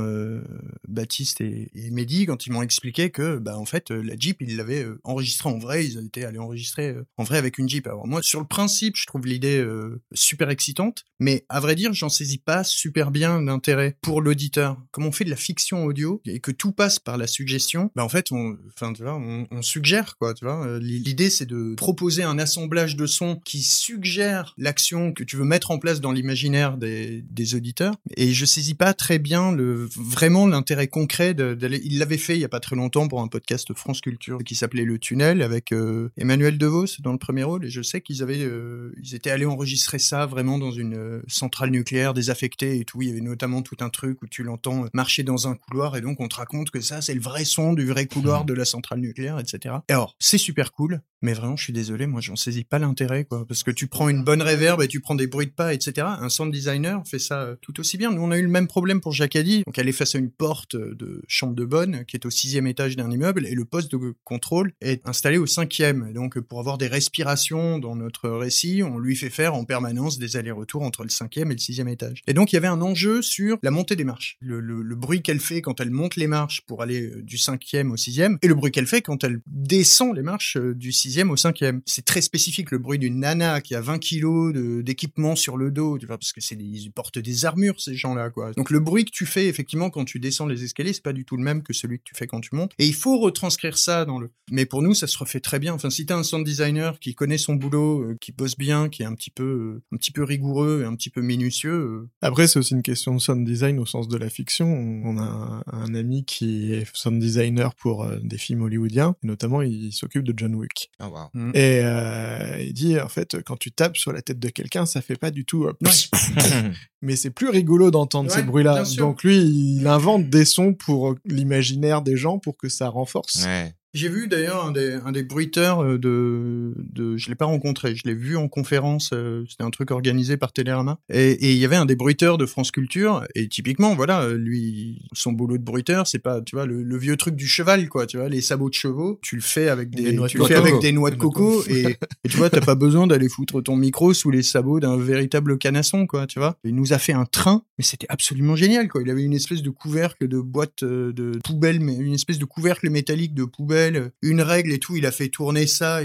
Baptiste et, et Mehdi quand ils m'ont expliqué que, bah, en fait, la jeep Jeep, ils l'avaient euh, enregistré en vrai, ils étaient allés enregistrer euh, en vrai avec une Jeep. Alors moi, sur le principe, je trouve l'idée euh, super excitante, mais à vrai dire, j'en saisis pas super bien l'intérêt pour l'auditeur. Comme on fait de la fiction audio et que tout passe par la suggestion, bah en fait, on, enfin, tu vois, on, suggère quoi, tu vois. L'idée, c'est de proposer un assemblage de sons qui suggère l'action que tu veux mettre en place dans l'imaginaire des, des auditeurs. Et je saisis pas très bien le vraiment l'intérêt concret d'aller. Il l'avait fait il y a pas très longtemps pour un podcast France Culture qui s'appelait Le Tunnel avec euh, Emmanuel DeVos dans le premier rôle. Et je sais qu'ils avaient euh, ils étaient allés enregistrer ça vraiment dans une euh, centrale nucléaire désaffectée et tout. Il y avait notamment tout un truc où tu l'entends marcher dans un couloir et donc on te raconte que ça c'est le vrai son du vrai couloir mmh. de la centrale nucléaire etc et alors c'est super cool mais vraiment je suis désolé moi j'en saisis pas l'intérêt quoi. Parce que tu prends une bonne réverb et tu prends des bruits de pas etc un sound designer fait ça tout aussi bien. Nous on a eu le même problème pour Jacadi donc elle est face à une porte de chambre de bonne qui est au sixième étage d'un immeuble et le poste de contrôle est installé au cinquième. donc, pour avoir des respirations dans notre récit, on lui fait faire en permanence des allers-retours entre le cinquième et le sixième étage. Et donc, il y avait un enjeu sur la montée des marches. Le, bruit qu'elle fait quand elle monte les marches pour aller euh, du cinquième au sixième, et le bruit qu'elle fait quand elle descend les marches euh, du sixième au cinquième. C'est très spécifique, le bruit d'une nana qui a 20 kilos d'équipement sur le dos, tu vois, parce que c'est ils portent des armures, ces gens-là, quoi. Donc, le bruit que tu fais, effectivement, quand tu descends les escaliers, c'est pas du tout le même que celui que tu fais quand tu montes. Et il faut retranscrire ça dans le. Mais pour nous, ça se refait très bien. Enfin, si t'as un sound designer qui connaît son boulot, euh, qui bosse bien, qui est un petit peu, euh, un petit peu rigoureux et un petit peu minutieux. Euh. Après, c'est aussi une question de sound design au sens de la fiction. On a un, ami qui est sound designer pour des films hollywoodiens, notamment il s'occupe de John Wick. Oh, wow. Mm. Et il dit en fait, quand tu tapes sur la tête de quelqu'un, ça fait pas du tout. mais c'est plus rigolo d'entendre ces bruits-là. Donc lui, il invente des sons pour l'imaginaire des gens pour que ça renforce. Ouais. J'ai vu d'ailleurs un des, un des bruiteurs euh, de, de, je l'ai pas rencontré, je l'ai vu en conférence, euh, c'était un truc organisé par Télérama, et, et il y avait un des bruiteurs de France Culture, et typiquement, voilà, lui, son boulot de bruiteur, c'est pas, tu vois, le, vieux truc du cheval, quoi, tu vois, les sabots de chevaux, tu le fais avec des, tu le fais avec des noix de coco, et, et, tu vois, t'as pas besoin d'aller foutre ton micro sous les sabots d'un véritable canasson, quoi, tu vois. Il nous a fait un train, mais c'était absolument génial, quoi. Il avait une espèce de couvercle de boîte euh, de poubelle, mais une espèce de couvercle métallique de poubelle une règle et tout. Il a fait tourner ça.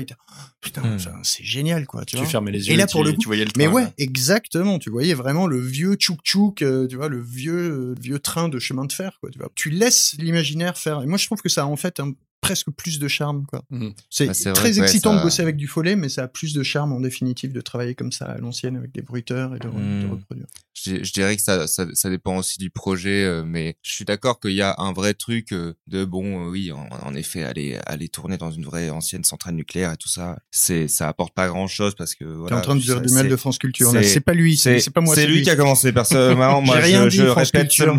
putain, hmm. c'est génial, quoi. Tu, fermais les yeux. Et là, pour le tu voyais le train. Mais ouais, exactement. Tu voyais vraiment le vieux tchouk tchouk, euh, tu vois, le vieux, vieux train de chemin de fer, quoi. Tu vois. Tu laisses l'imaginaire faire. Et moi, je trouve que ça a en fait un, presque plus de charme quoi. Mmh. C'est bah, très excitant de bosser avec du follet mais ça a plus de charme en définitive de travailler comme ça à l'ancienne avec des bruiteurs et de, mmh. reproduire. Je, je, dirais que ça, ça, ça, dépend aussi du projet euh, mais je suis d'accord qu'il y a un vrai truc euh, de bon euh, oui en, en, effet aller aller tourner dans une vraie ancienne centrale nucléaire et tout ça c'est ça apporte pas grand chose parce que voilà. T'es en train de dire du mal de France Culture c'est pas lui c'est pas moi c'est lui, qui a commencé moi J'ai rien je, dit, je France répète Culture.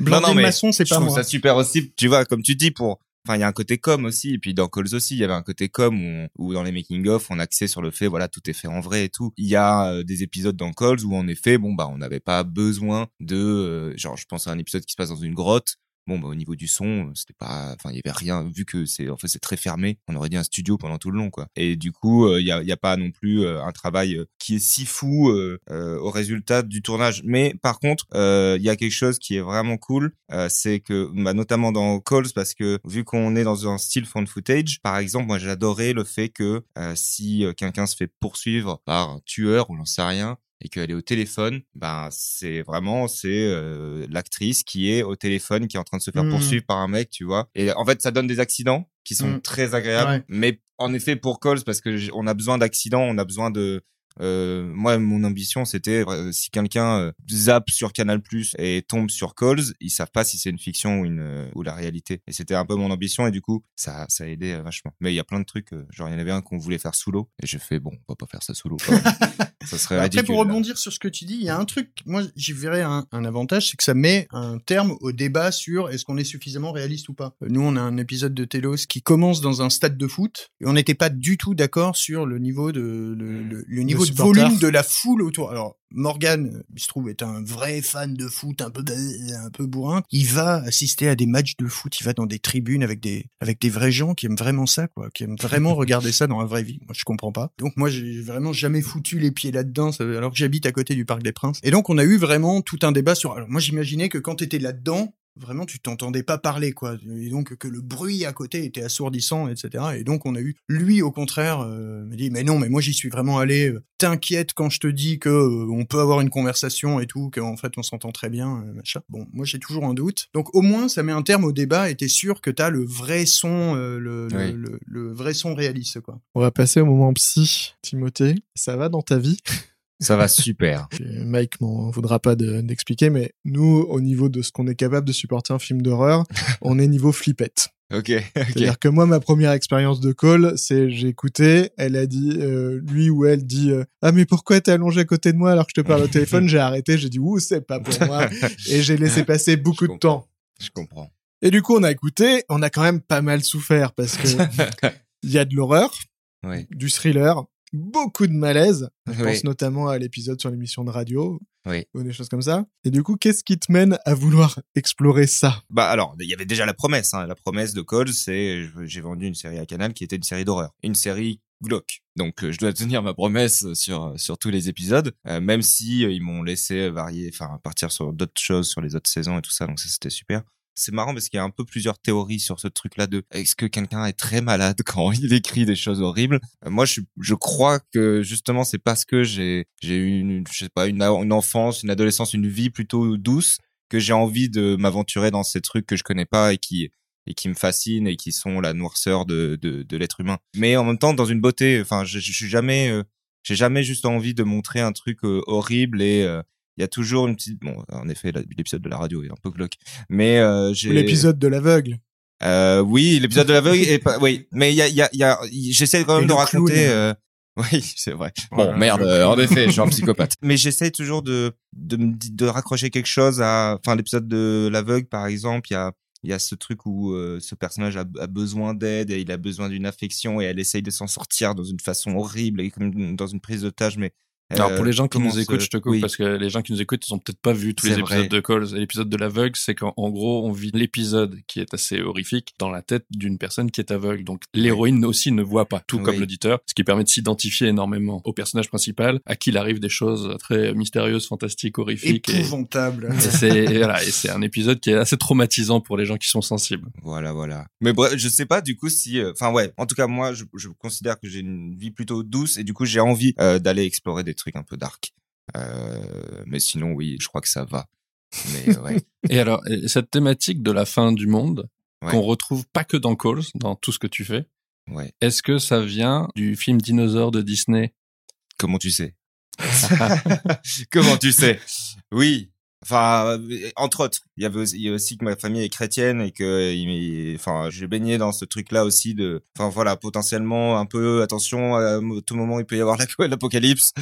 non non mais maçon c'est pas moi. ça super aussi tu vois comme tu dis pour Enfin, il y a un côté com aussi, et puis dans Calls aussi, il y avait un côté com où, où dans les making of, on axait sur le fait, voilà, tout est fait en vrai et tout. Il y a euh, des épisodes dans Calls où en effet, bon bah, on n'avait pas besoin de, euh, genre, je pense à un épisode qui se passe dans une grotte bon, bah, au niveau du son, c'était pas, enfin, il y avait rien, vu que c'est, en fait, c'est très fermé. On aurait dit un studio pendant tout le long, quoi. Et du coup, il y a, y a pas non plus un travail qui est si fou au résultat du tournage. Mais par contre, il y a quelque chose qui est vraiment cool, c'est que, bah, notamment dans Calls, parce que vu qu'on est dans un style found footage, par exemple, moi j'adorais le fait que si quelqu'un se fait poursuivre par un tueur ou j'en sais rien, et qu'elle est au téléphone, ben c'est vraiment c'est euh, l'actrice qui est au téléphone qui est en train de se faire mmh. poursuivre par un mec, tu vois. Et en fait, ça donne des accidents qui sont mmh. très agréables, mais en effet pour Coles parce que on a besoin d'accidents, on a besoin de moi, mon ambition, c'était euh, si quelqu'un euh, zappe sur Canal Plus et tombe sur Calls, ils savent pas si c'est une fiction ou une euh, ou la réalité. Et c'était un peu mon ambition et du coup, ça ça a aidé vachement. Mais il y a plein de trucs, genre il y en avait un qu'on voulait faire sous l'eau et j'ai fait bon, on va pas faire ça sous l'eau. ça serait Après, pour rebondir sur ce que tu dis, il y a un truc, moi j'y verrais un, un avantage, c'est que ça met un terme au débat sur est-ce qu'on est suffisamment réaliste ou pas. Nous, on a un épisode de Telos qui commence dans un stade de foot et on n'était pas du tout d'accord sur le niveau de le, le, le niveau volume de la foule autour. Alors Morgan, il se trouve, est un vrai fan de foot, un peu un peu bourrin. Il va assister à des matchs de foot, il va dans des tribunes avec des avec des vrais gens qui aiment vraiment ça, quoi, qui aiment vraiment regarder ça dans la vraie vie. Moi, je comprends pas. Donc moi, j'ai vraiment jamais foutu les pieds là-dedans, alors que j'habite à côté du Parc des Princes. Et donc on a eu vraiment tout un débat sur. Alors moi, j'imaginais que quand t'étais là-dedans, vraiment tu t'entendais pas parler quoi. Et donc que le bruit à côté était assourdissant etc et donc on a eu lui au contraire euh, me dit mais non mais moi j'y suis vraiment allé euh, t'inquiète quand je te dis que euh, on peut avoir une conversation et tout qu'en fait on s'entend très bien euh, machin. Bon moi j'ai toujours un doute. Donc au moins ça met un terme au débat et t'es sûr que t'as le vrai son le, le, le, vrai son réaliste quoi. On va passer au moment psy Timothée. Ça va dans ta vie? Ça va super. Mike m'en voudra pas d'expliquer, mais nous, au niveau de ce qu'on est capable de supporter un film d'horreur, on est niveau flippette. Ok. C'est-à-dire que moi, ma première expérience de call, c'est j'ai écouté, elle a dit, euh, lui ou elle dit, euh, ah mais pourquoi t'es allongé à côté de moi alors que je te parle au téléphone? J'ai arrêté, j'ai dit ouh c'est pas pour moi, et j'ai laissé passer beaucoup de temps. Je comprends. Et du coup, on a écouté, on a quand même pas mal souffert parce que il y a de l'horreur, oui. du thriller, beaucoup de malaise. Je pense notamment à l'épisode sur l'émission de radio. Oui. Ou des choses comme ça. Et du coup, qu'est-ce qui te mène à vouloir explorer ça? Bah alors, il y avait déjà la promesse. Hein. La promesse de Cole, c'est j'ai vendu une série à Canal qui était une série d'horreur, une série glauque. Donc euh, je dois tenir ma promesse sur sur tous les épisodes, euh, même si euh, ils m'ont laissé varier, enfin partir sur d'autres choses sur les autres saisons et tout ça. Donc ça c'était super c'est marrant parce qu'il y a un peu plusieurs théories sur ce truc-là de est-ce que quelqu'un est très malade quand il écrit des choses horribles? Euh, moi, je, je crois que justement c'est parce que j'ai j'ai eu une, je sais pas une, enfance, une adolescence, une vie plutôt douce que j'ai envie de m'aventurer dans ces trucs que je connais pas et qui et qui me fascinent et qui sont la noirceur de de, de l'être humain. Mais en même temps dans une beauté. Enfin, je, je suis jamais euh, j'ai jamais juste envie de montrer un truc euh, horrible et il y a toujours une petite bon en effet l'épisode de la radio est un peu glauque mais euh, j'ai l'épisode de l'aveugle. Euh, oui l'épisode de l'aveugle est pas oui mais il y a il y a, y a j'essaie quand même de raconter euh... oui c'est vrai. Bon merde euh, en effet je suis un psychopathe. Mais j'essaie toujours de de de raccrocher quelque chose à enfin l'épisode de l'aveugle par exemple il y a il y a ce truc où euh, ce personnage a, a besoin d'aide et il a besoin d'une affection et elle essaye de s'en sortir dans une façon horrible et comme dans une prise d'otage mais alors pour les gens qui nous écoutent, je te coupe parce que les gens qui nous écoutent, ils ont peut-être pas vu tous les épisodes de Calls. L'épisode de l'aveugle, c'est qu'en gros, on vit l'épisode qui est assez horrifique dans la tête d'une personne qui est aveugle. Donc l'héroïne aussi ne voit pas, tout comme l'auditeur, ce qui permet de s'identifier énormément au personnage principal, à qui il arrive des choses très mystérieuses, fantastiques, horrifiques, épouvantables. Et, c'est voilà, et c'est un épisode qui est assez traumatisant pour les gens qui sont sensibles. Voilà, voilà. Mais bref, je sais pas du coup si, euh, enfin ouais, en tout cas moi, je, je considère que j'ai une vie plutôt douce et du coup j'ai envie euh, d'aller explorer des trucs un peu dark. Euh, mais sinon, oui, je crois que ça va. Mais ouais. Et alors, cette thématique de la fin du monde, qu'on retrouve pas que dans Calls, dans tout ce que tu fais, ouais. est-ce que ça vient du film Dinosaure de Disney? Comment tu sais? Comment tu sais? Oui, Enfin, euh, entre autres, il y avait aussi, il y a aussi que ma famille est chrétienne et que, enfin, j'ai baigné dans ce truc-là aussi de, enfin voilà, potentiellement un peu attention, à tout moment il peut y avoir l'apocalypse.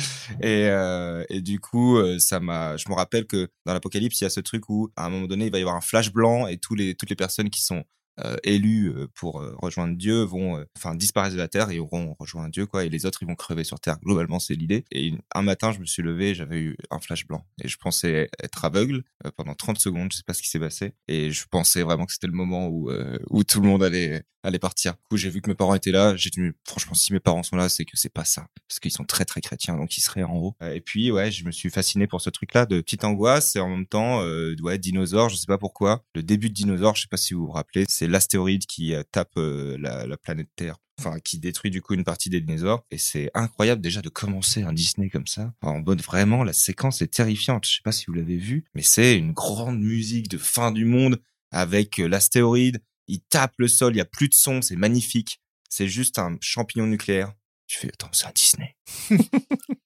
Et euh, et du coup euh, ça m'a, je me rappelle que dans l'apocalypse il y a ce truc où à un moment donné il va y avoir un flash blanc et tous les toutes les personnes qui sont euh, élus euh, pour euh, rejoindre Dieu vont enfin disparaître de la terre et auront rejoint Dieu quoi et les autres ils vont crever sur terre. Globalement c'est l'idée. Et un matin je me suis levé j'avais eu un flash blanc. Et je pensais être aveugle pendant 30 secondes je sais pas ce qui s'est passé. Et je pensais vraiment que c'était le moment où où tout le monde allait allait partir. Du coup j'ai vu que mes parents étaient là. J'ai dit franchement si mes parents sont là c'est que c'est pas ça. Parce qu'ils sont très très chrétiens donc ils seraient en haut. Et puis ouais je me suis fasciné pour ce truc là de petite angoisse et en même temps ouais dinosaure je sais pas pourquoi. Le début de dinosaure je sais pas si vous vous rappelez c'est l'astéroïde qui euh, tape euh, la, planète Terre. Enfin qui détruit du coup une partie des dinosaures. Et c'est incroyable déjà de commencer un Disney comme ça en bonne vraiment la séquence est terrifiante. Je sais pas si vous l'avez vu mais c'est une grande musique de fin du monde avec euh, l'astéroïde. Il tape le sol il y a plus de son c'est magnifique. C'est juste un champignon nucléaire tu fais, attends, c'est un Disney.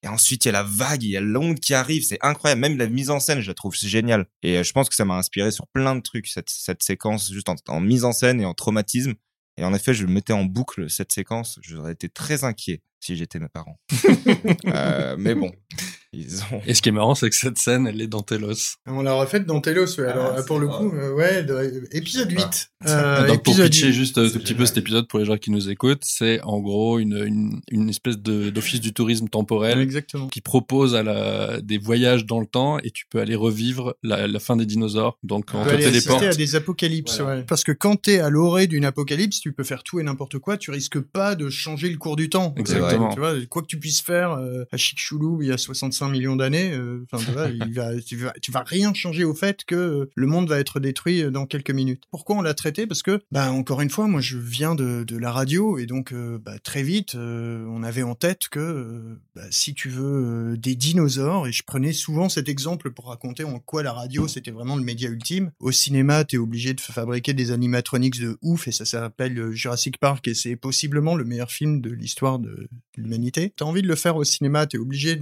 et ensuite, il y a la vague, il y a l'onde qui arrive, c'est incroyable. Même la mise en scène, je la trouve géniale. Et euh, je pense que ça m'a inspiré sur plein de trucs, cette, cette séquence, juste en, en, mise en scène et en traumatisme. Et en effet, je mettais en boucle cette séquence. J'aurais été très inquiet si j'étais mes parents. euh, mais bon, et ce qui est marrant, c'est que cette scène, elle est dans Telos. On l'a refaite dans Telos, ouais. Alors, ah, pour le coup, euh, ouais, épisode 8. Euh, Donc, pour pitcher juste un tout petit peu cet épisode pour les gens qui nous écoutent, c'est en gros une, une, une espèce d'office du tourisme temporel. Exactement. Qui propose à la, des voyages dans le temps et tu peux aller revivre la, la fin des dinosaures. Donc, on te téléporte. à des apocalypses, ouais. Parce que quand t'es à l'orée d'une apocalypse, tu peux faire tout et n'importe quoi, tu risques pas de changer le cours du temps. Exactement. Tu vois, quoi que tu puisses faire, euh, à Chicxulub, il y a 65 millions d'années, euh, tu, vas, vas, rien changer au fait que le monde va être détruit euh, dans quelques minutes. Pourquoi on l'a traité? Parce que, bah, encore une fois, moi, je viens de, la radio et donc, euh, bah, très vite, on avait en tête que, bah, si tu veux, des dinosaures, et je prenais souvent cet exemple pour raconter en quoi la radio, c'était vraiment le média ultime. Au cinéma, t'es obligé de fabriquer des animatronics de ouf et ça s'appelle Jurassic Park et c'est possiblement le meilleur film de l'histoire de l'humanité. T'as envie de le faire au cinéma, t'es obligé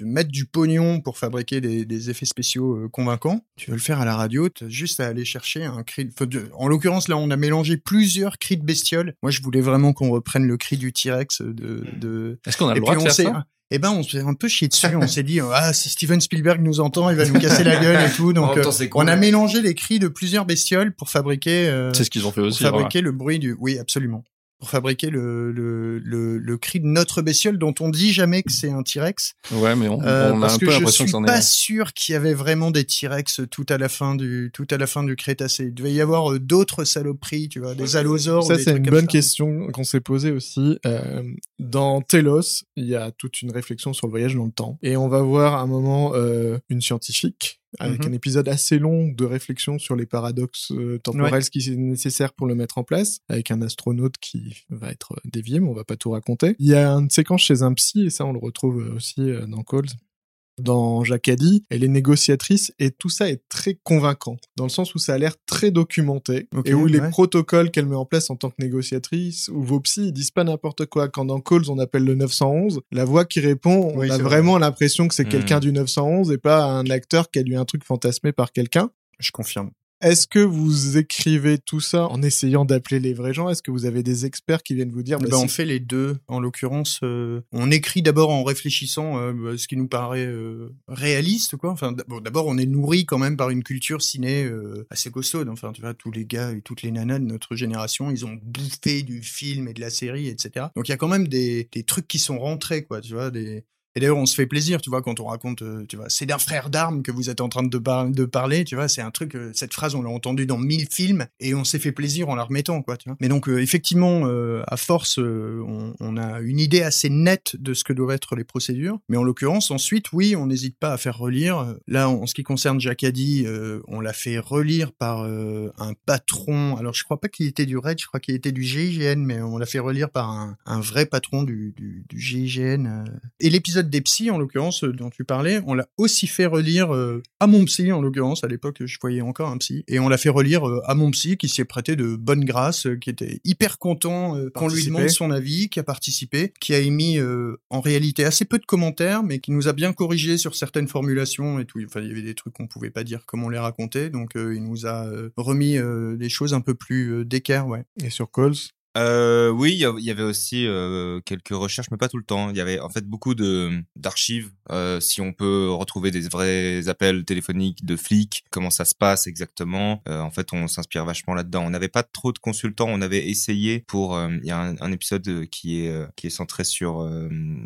de mettre du pognon pour fabriquer des, effets spéciaux euh, convaincants. Tu veux le faire à la radio, tu as juste à aller chercher un cri. De... En l'occurrence, là, on a mélangé plusieurs cris de bestioles. Moi, je voulais vraiment qu'on reprenne le cri du T-Rex de. de... Est-ce qu'on a le droit de faire ça? eh ben, on s'est un peu chié dessus. on s'est dit, ah, si Steven Spielberg nous entend, il va nous casser la gueule et tout. Donc, euh, on a mélangé les cris de plusieurs bestioles pour fabriquer. Euh, c'est ce qu'ils ont fait aussi. Pour fabriquer le bruit du. Oui, absolument pour fabriquer le, le, le, le, cri de notre bestiole dont on dit jamais que c'est un T-Rex. Ouais, mais on, euh, on a un peu l'impression que c'en est. Je suis pas sûr qu'il y avait vraiment des T-Rex tout à la fin du tout à la fin du Crétacé. Il devait y avoir euh, d'autres saloperies, tu vois, des allosaures. Ça, c'est une bonne question qu'on s'est posée aussi. Euh, dans Telos, il y a toute une réflexion sur le voyage dans le temps, et on va voir à un moment euh, une scientifique avec mhm. un épisode assez long de réflexion sur les paradoxes euh, temporels, ce qui est nécessaire pour le mettre en place, avec un astronaute qui va être euh, dévié, mais on va pas tout raconter. Il y a une séquence chez un psy, et ça on le retrouve aussi euh, dans Calls, dans Jacadi, elle est négociatrice et tout ça est très convaincant dans le sens où ça a l'air très documenté et où les protocoles qu'elle met en place en tant que négociatrice ou vos ils disent pas n'importe quoi. Quand dans Calls on appelle le 911 la voix qui répond on a vraiment l'impression que c'est hmm. quelqu'un du 911 et pas un acteur qui a lu un truc fantasmé par quelqu'un. Je confirme est-ce que vous écrivez tout ça en essayant d'appeler les vrais gens? Est-ce que vous avez des experts qui viennent vous dire bah, On fait les deux. En l'occurrence, euh, on écrit d'abord en réfléchissant euh, bah, ce qui nous paraît euh, réaliste, quoi. Enfin, d'abord, on est nourri quand même par une culture ciné assez costaude. Enfin, tu vois, tous les gars et toutes les nanas de notre génération, ils ont bouffé du film et de la série, etc. Donc, il y a quand même des, des trucs qui sont rentrés, quoi. Tu vois, des et d'ailleurs, on se fait plaisir, tu vois, quand on raconte, euh, tu vois, c'est d'un frère d'armes que vous êtes en train de, parler, tu vois, c'est un truc, euh, cette phrase, on l'a entendue dans mille films et on s'est fait plaisir en la remettant, quoi, tu vois. Mais donc, euh, effectivement, à force, on, a une idée assez nette de ce que doivent être les procédures. Mais en l'occurrence, ensuite, oui, on n'hésite pas à faire relire. Là, en, ce qui concerne Jacadi, on l'a fait relire par un patron. Alors, je crois pas qu'il était du RED, je crois qu'il était du GIGN, mais on l'a fait relire par un, vrai patron du GIGN. Et l'épisode des psys, en l'occurrence, euh, dont tu parlais, on l'a aussi fait relire euh, à mon psy, en l'occurrence, à l'époque, je voyais encore un psy, et on l'a fait relire euh, à mon psy, qui s'y est prêté de bonne grâce, qui était hyper content qu'on lui demande son avis, qui a participé, qui a émis en réalité assez peu de commentaires, mais qui nous a bien corrigé sur certaines formulations et tout. Enfin, il y avait des trucs qu'on pouvait pas dire comme on les racontait, donc il nous a remis des choses un peu plus d'équerre, ouais. Et sur Calls Euh, oui, il y avait aussi euh, quelques recherches, mais pas tout le temps. Il y avait en fait beaucoup de d'archives. Euh, si on peut retrouver des vrais appels téléphoniques de flics, comment ça se passe exactement. Euh, en fait, on s'inspire vachement là-dedans. On n'avait pas trop de consultants. On avait essayé pour. euh, Il y a un, un épisode qui est euh, qui est centré sur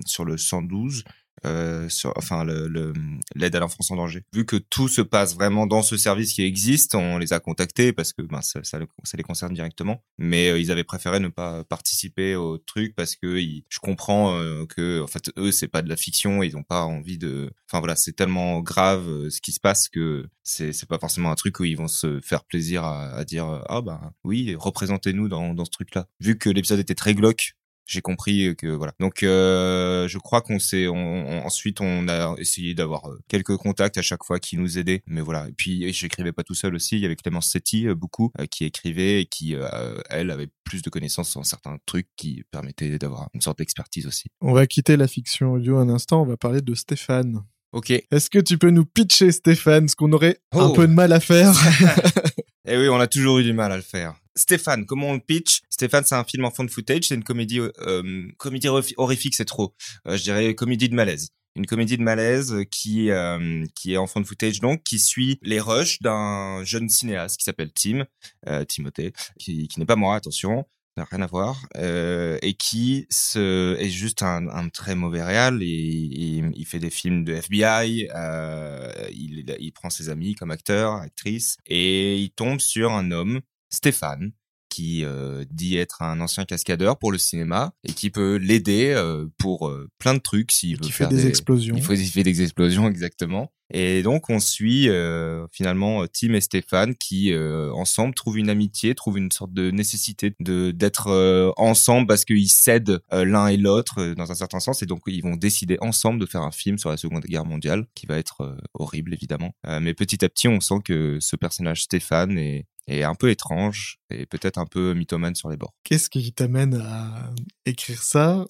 sur le 112 euh, sur, enfin le- le- l'aide à l'enfance en danger. Vu que tout se passe vraiment dans ce service qui existe, on les a contactés parce que ben, ça, ça, le- ça les concerne directement. Mais euh, ils avaient préféré ne pas participer au truc parce que ils- je comprends euh, que en fait eux c'est pas de la fiction, ils ont pas envie de. Enfin voilà, c'est tellement grave euh, ce qui se passe que c'est c'est pas forcément un truc où ils vont se faire plaisir à, à dire ah bah oui représentez-nous dans dans ce truc là. Vu que l'épisode était très glauque j'ai compris que voilà. Donc euh, je crois qu'on s'est on, on- ensuite on a essayé d'avoir euh, quelques contacts à chaque fois qui nous aidaient. Mais voilà. Et puis j'écrivais pas tout seul aussi. Il y avait Clémence Setti euh, beaucoup euh, qui écrivait et qui euh, elle avait plus de connaissances sur certains trucs qui permettaient d'avoir une sorte d'expertise aussi. On va quitter la fiction audio un instant, on va parler de Stéphane. Ok. Est-ce que tu peux nous pitcher Stéphane, ce qu'on aurait un Oh. peu de mal à faire? Eh oui, on a toujours eu du mal à le faire. Stéphane, comment on le pitch? Stéphane, c'est un film en fond de footage, c'est une comédie, euh, comédie horrifi- horrifique, c'est trop. Euh, je dirais comédie de malaise. Une comédie de malaise qui euh, qui est en fond de footage donc qui suit les rushs d'un jeune cinéaste qui s'appelle Tim, euh, Timothée, qui, qui n'est pas moi, attention, n'a rien à voir, euh, et qui se, est juste un, un très mauvais réal. Et, il- il fait des films de FBI, euh, il, il prend ses amis comme acteur, actrice, et il tombe sur un homme, Stéphane, qui euh, dit être un ancien cascadeur pour le cinéma et qui peut l'aider euh, pour euh, plein de trucs s'il veut faire des explosions. Il, faut, il fait des explosions exactement. Et donc on suit euh, finalement Tim et Stéphane qui euh, ensemble trouvent une amitié, trouvent une sorte de nécessité de d'être euh, ensemble parce qu'ils euh, l'un et l'autre euh, dans un certain sens et donc ils vont décider ensemble de faire un film sur la Seconde Guerre mondiale qui va être euh, horrible évidemment. Euh, mais petit à petit on sent que ce personnage Stéphane est est un peu étrange et peut-être un peu mythomane sur les bords. Qu'est-ce qui t'amène à écrire ça?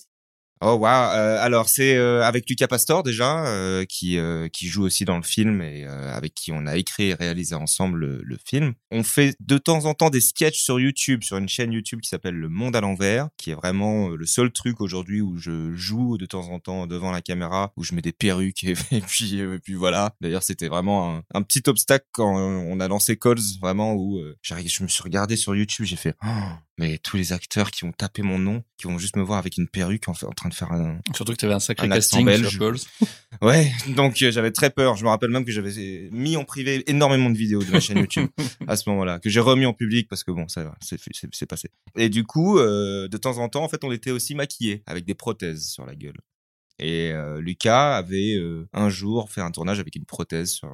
Oh wow. Euh, alors c'est euh, avec Lucas Pastor déjà euh, qui qui joue aussi dans le film et avec qui on a écrit et réalisé ensemble le, le film. On fait de temps en temps des sketchs sur YouTube, sur une chaîne YouTube qui s'appelle Le Monde à l'envers, qui est vraiment le seul truc aujourd'hui où je joue de temps en temps devant la caméra, où je mets des perruques et, puis et puis voilà. D'ailleurs c'était vraiment un, petit obstacle quand on a lancé Calls vraiment où j'arrive, je me suis regardé sur YouTube, j'ai fait oh, mais tous les acteurs qui ont tapé mon nom, qui vont juste me voir avec une perruque en, en train de faire un, Surtout que tu avais un sacré Un casting belge. sur. Ouais, donc euh, j'avais très peur. Je me rappelle même que j'avais mis en privé énormément de vidéos de ma chaîne YouTube à ce moment-là, que j'ai remis en public parce que bon, ça c'est passé. Et du coup, euh, de temps en temps, en fait, on était aussi maquillés avec des prothèses sur la gueule. Et euh, Lucas avait euh, un jour fait un tournage avec une prothèse sur.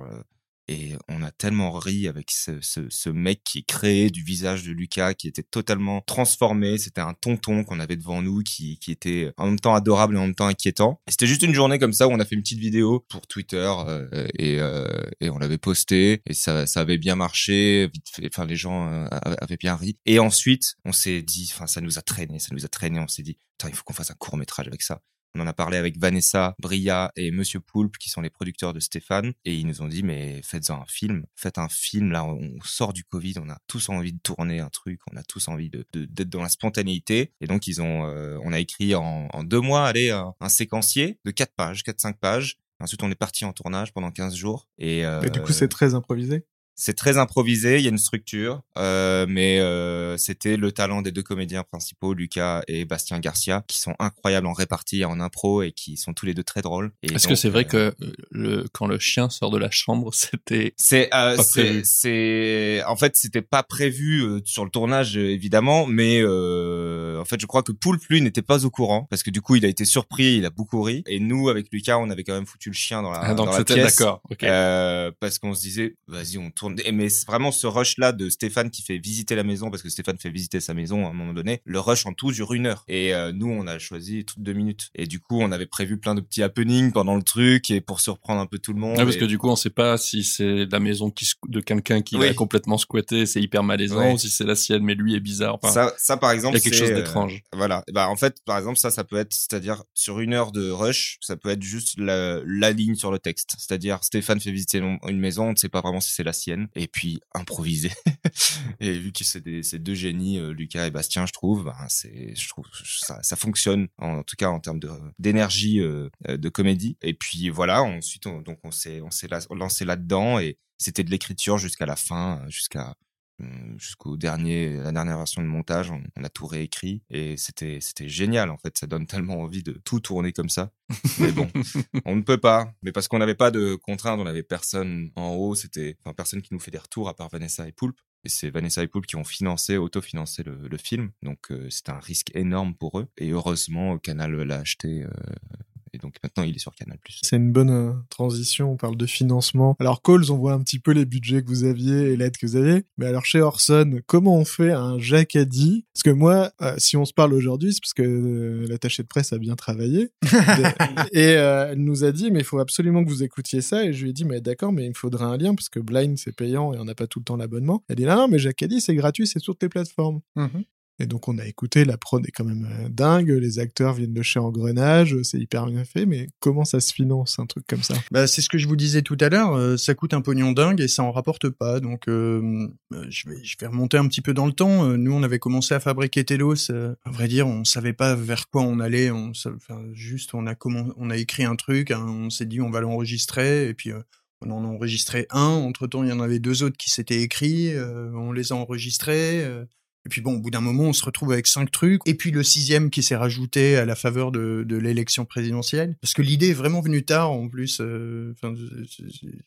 Et on a tellement ri avec ce, ce, ce mec qui créé du visage de Lucas, qui était totalement transformé. C'était un tonton qu'on avait devant nous, qui, qui était en même temps adorable et en même temps inquiétant. C'était juste une journée comme ça où on a fait une petite vidéo pour Twitter euh, et, euh, et on l'avait posté et ça, ça avait bien marché. Enfin les gens euh, avaient bien ri. Et ensuite, on s'est dit, enfin ça nous a traîné, ça nous a traîné. On s'est dit, putain, il faut qu'on fasse un court métrage avec ça. On en a parlé avec Vanessa, Bria et Monsieur Poulpe, qui sont les producteurs de Stéphane, et ils nous ont dit, mais faites-en un film, faites un film, là, on sort du Covid, on a tous envie de tourner un truc, on a tous envie de, d'être dans la spontanéité, et donc ils ont, euh, on a écrit en, en deux mois, allez, un, un séquencier de quatre pages, quatre, cinq pages, Ensuite, on est parti en tournage pendant 15 jours. Et, euh, Et du coup, c'est très improvisé? C'est très improvisé, il y a une structure, euh, mais euh, c'était le talent des deux comédiens principaux, Lucas et Bastien Garcia, qui sont incroyables en répartie, en impro et qui sont tous les deux très drôles. Et Est-ce que c'est vrai euh, que le, quand le chien sort de la chambre, c'était c'est euh, c'est en fait c'était pas prévu euh, sur le tournage évidemment mais euh, en fait je crois que Poulpe lui n'était pas au courant parce que du coup il a été surpris il a beaucoup ri et nous avec Lucas on avait quand même foutu le chien dans la, Ah, donc dans la pièce d'accord. Ok. Euh, parce qu'on se disait, vas-y, on tourne. Mais vraiment ce rush là de Stéphane qui fait visiter la maison parce que Stéphane fait visiter sa maison à un moment donné. Le rush en tout dure une heure. Et euh, nous, on a choisi toutes deux minutes. Et du coup, on avait prévu plein de petits happenings pendant le truc et pour surprendre un peu tout le monde. Ouais, parce Et- que du coup, on sait pas si c'est la maison qui de quelqu'un qui Oui. l'a complètement squatté, c'est hyper malaisant, Ouais. ou si c'est la sienne, mais lui est bizarre. Enfin, ça, ça par il exemple, y a quelque chose euh, d'étrange. Voilà. Bah, en fait, par exemple, ça, ça peut être, c'est-à-dire, sur une heure de rush, ça peut être juste la, la ligne sur le texte. C'est-à-dire, Stéphane fait visiter une maison, on ne sait pas vraiment si c'est la sienne, et puis improviser. et vu que c'est des, c'est deux génies, euh, Lucas et Bastien, je trouve, ben, c'est, je trouve, ça, fonctionne, en, tout cas, en termes d'énergie, euh, euh, de comédie. Et puis, voilà, ensuite, on, donc, on s'est, lancé là-dedans, et c'était de l'écriture jusqu'à la fin, jusqu'à, jusqu'au dernier la dernière version de montage on, on a tout réécrit et c'était c'était génial en fait. Ça donne tellement envie de tout tourner comme ça. Mais bon on ne peut pas. Mais parce qu'on n'avait pas de contraintes on n'avait personne en haut. C'était enfin personne qui nous fait des retours à part Vanessa et Poulpe. Et c'est Vanessa et Poulpe qui ont financé autofinancé le, le film. Donc euh, c'était un risque énorme pour eux. Et heureusement Canal l'a acheté euh, et donc maintenant il est sur Canal C'est une bonne euh, transition, on parle de financement. Alors Coles, on voit un petit peu les budgets que vous aviez et l'aide que vous aviez. Mais alors chez Orson, comment on fait un Jacadi Parce que moi, euh, si on se parle aujourd'hui, c'est parce que euh, l'attaché de presse a bien travaillé. et euh, elle nous a dit, mais il faut absolument que vous écoutiez ça. Et je lui ai dit, mais d'accord, mais il me faudrait un lien parce que Blind c'est payant et on n'a pas tout le temps l'abonnement. Elle dit, non, non, mais Jacadi c'est gratuit, c'est sur tes plateformes. Mhm. Et donc on a écouté, la prod est quand même euh, dingue, les acteurs viennent de chez Engrenage, c'est hyper bien fait, mais comment ça se finance un truc comme ça? Bah, c'est ce que je vous disais tout à l'heure, euh, ça coûte un pognon dingue et ça en rapporte pas. Donc, euh, euh, je, vais, remonter un petit peu dans le temps. Euh, nous, on avait commencé à fabriquer Telos. euh, à vrai dire, on savait pas vers quoi on allait. On, enfin, juste, on a, écrit un truc, hein, on s'est dit on va l'enregistrer et puis euh, on en a enregistré un. Entre temps, il y en avait deux autres qui s'étaient écrits. euh, on les a enregistrés. Et puis bon, au bout d'un moment, on se retrouve avec cinq trucs. Et puis le sixième qui s'est rajouté à la faveur de, l'élection présidentielle. Parce que l'idée est vraiment venue tard, en plus. euh,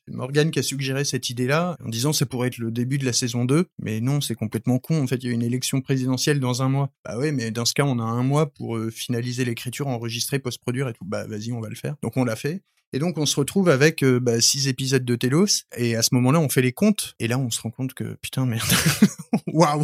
Morgane qui a suggéré cette idée-là, en disant ça pourrait être le début de la saison 2. Mais non, c'est complètement con. En fait, il y a une élection présidentielle dans un mois. Bah ouais, mais dans ce cas, on a un mois pour euh, finaliser l'écriture, enregistrer, post-produire et tout. Bah vas-y, on va le faire. Donc on l'a fait. Et donc on se retrouve avec euh, bah, six épisodes de Telos, et à ce moment-là on fait les comptes, et là on se rend compte que putain merde, waouh,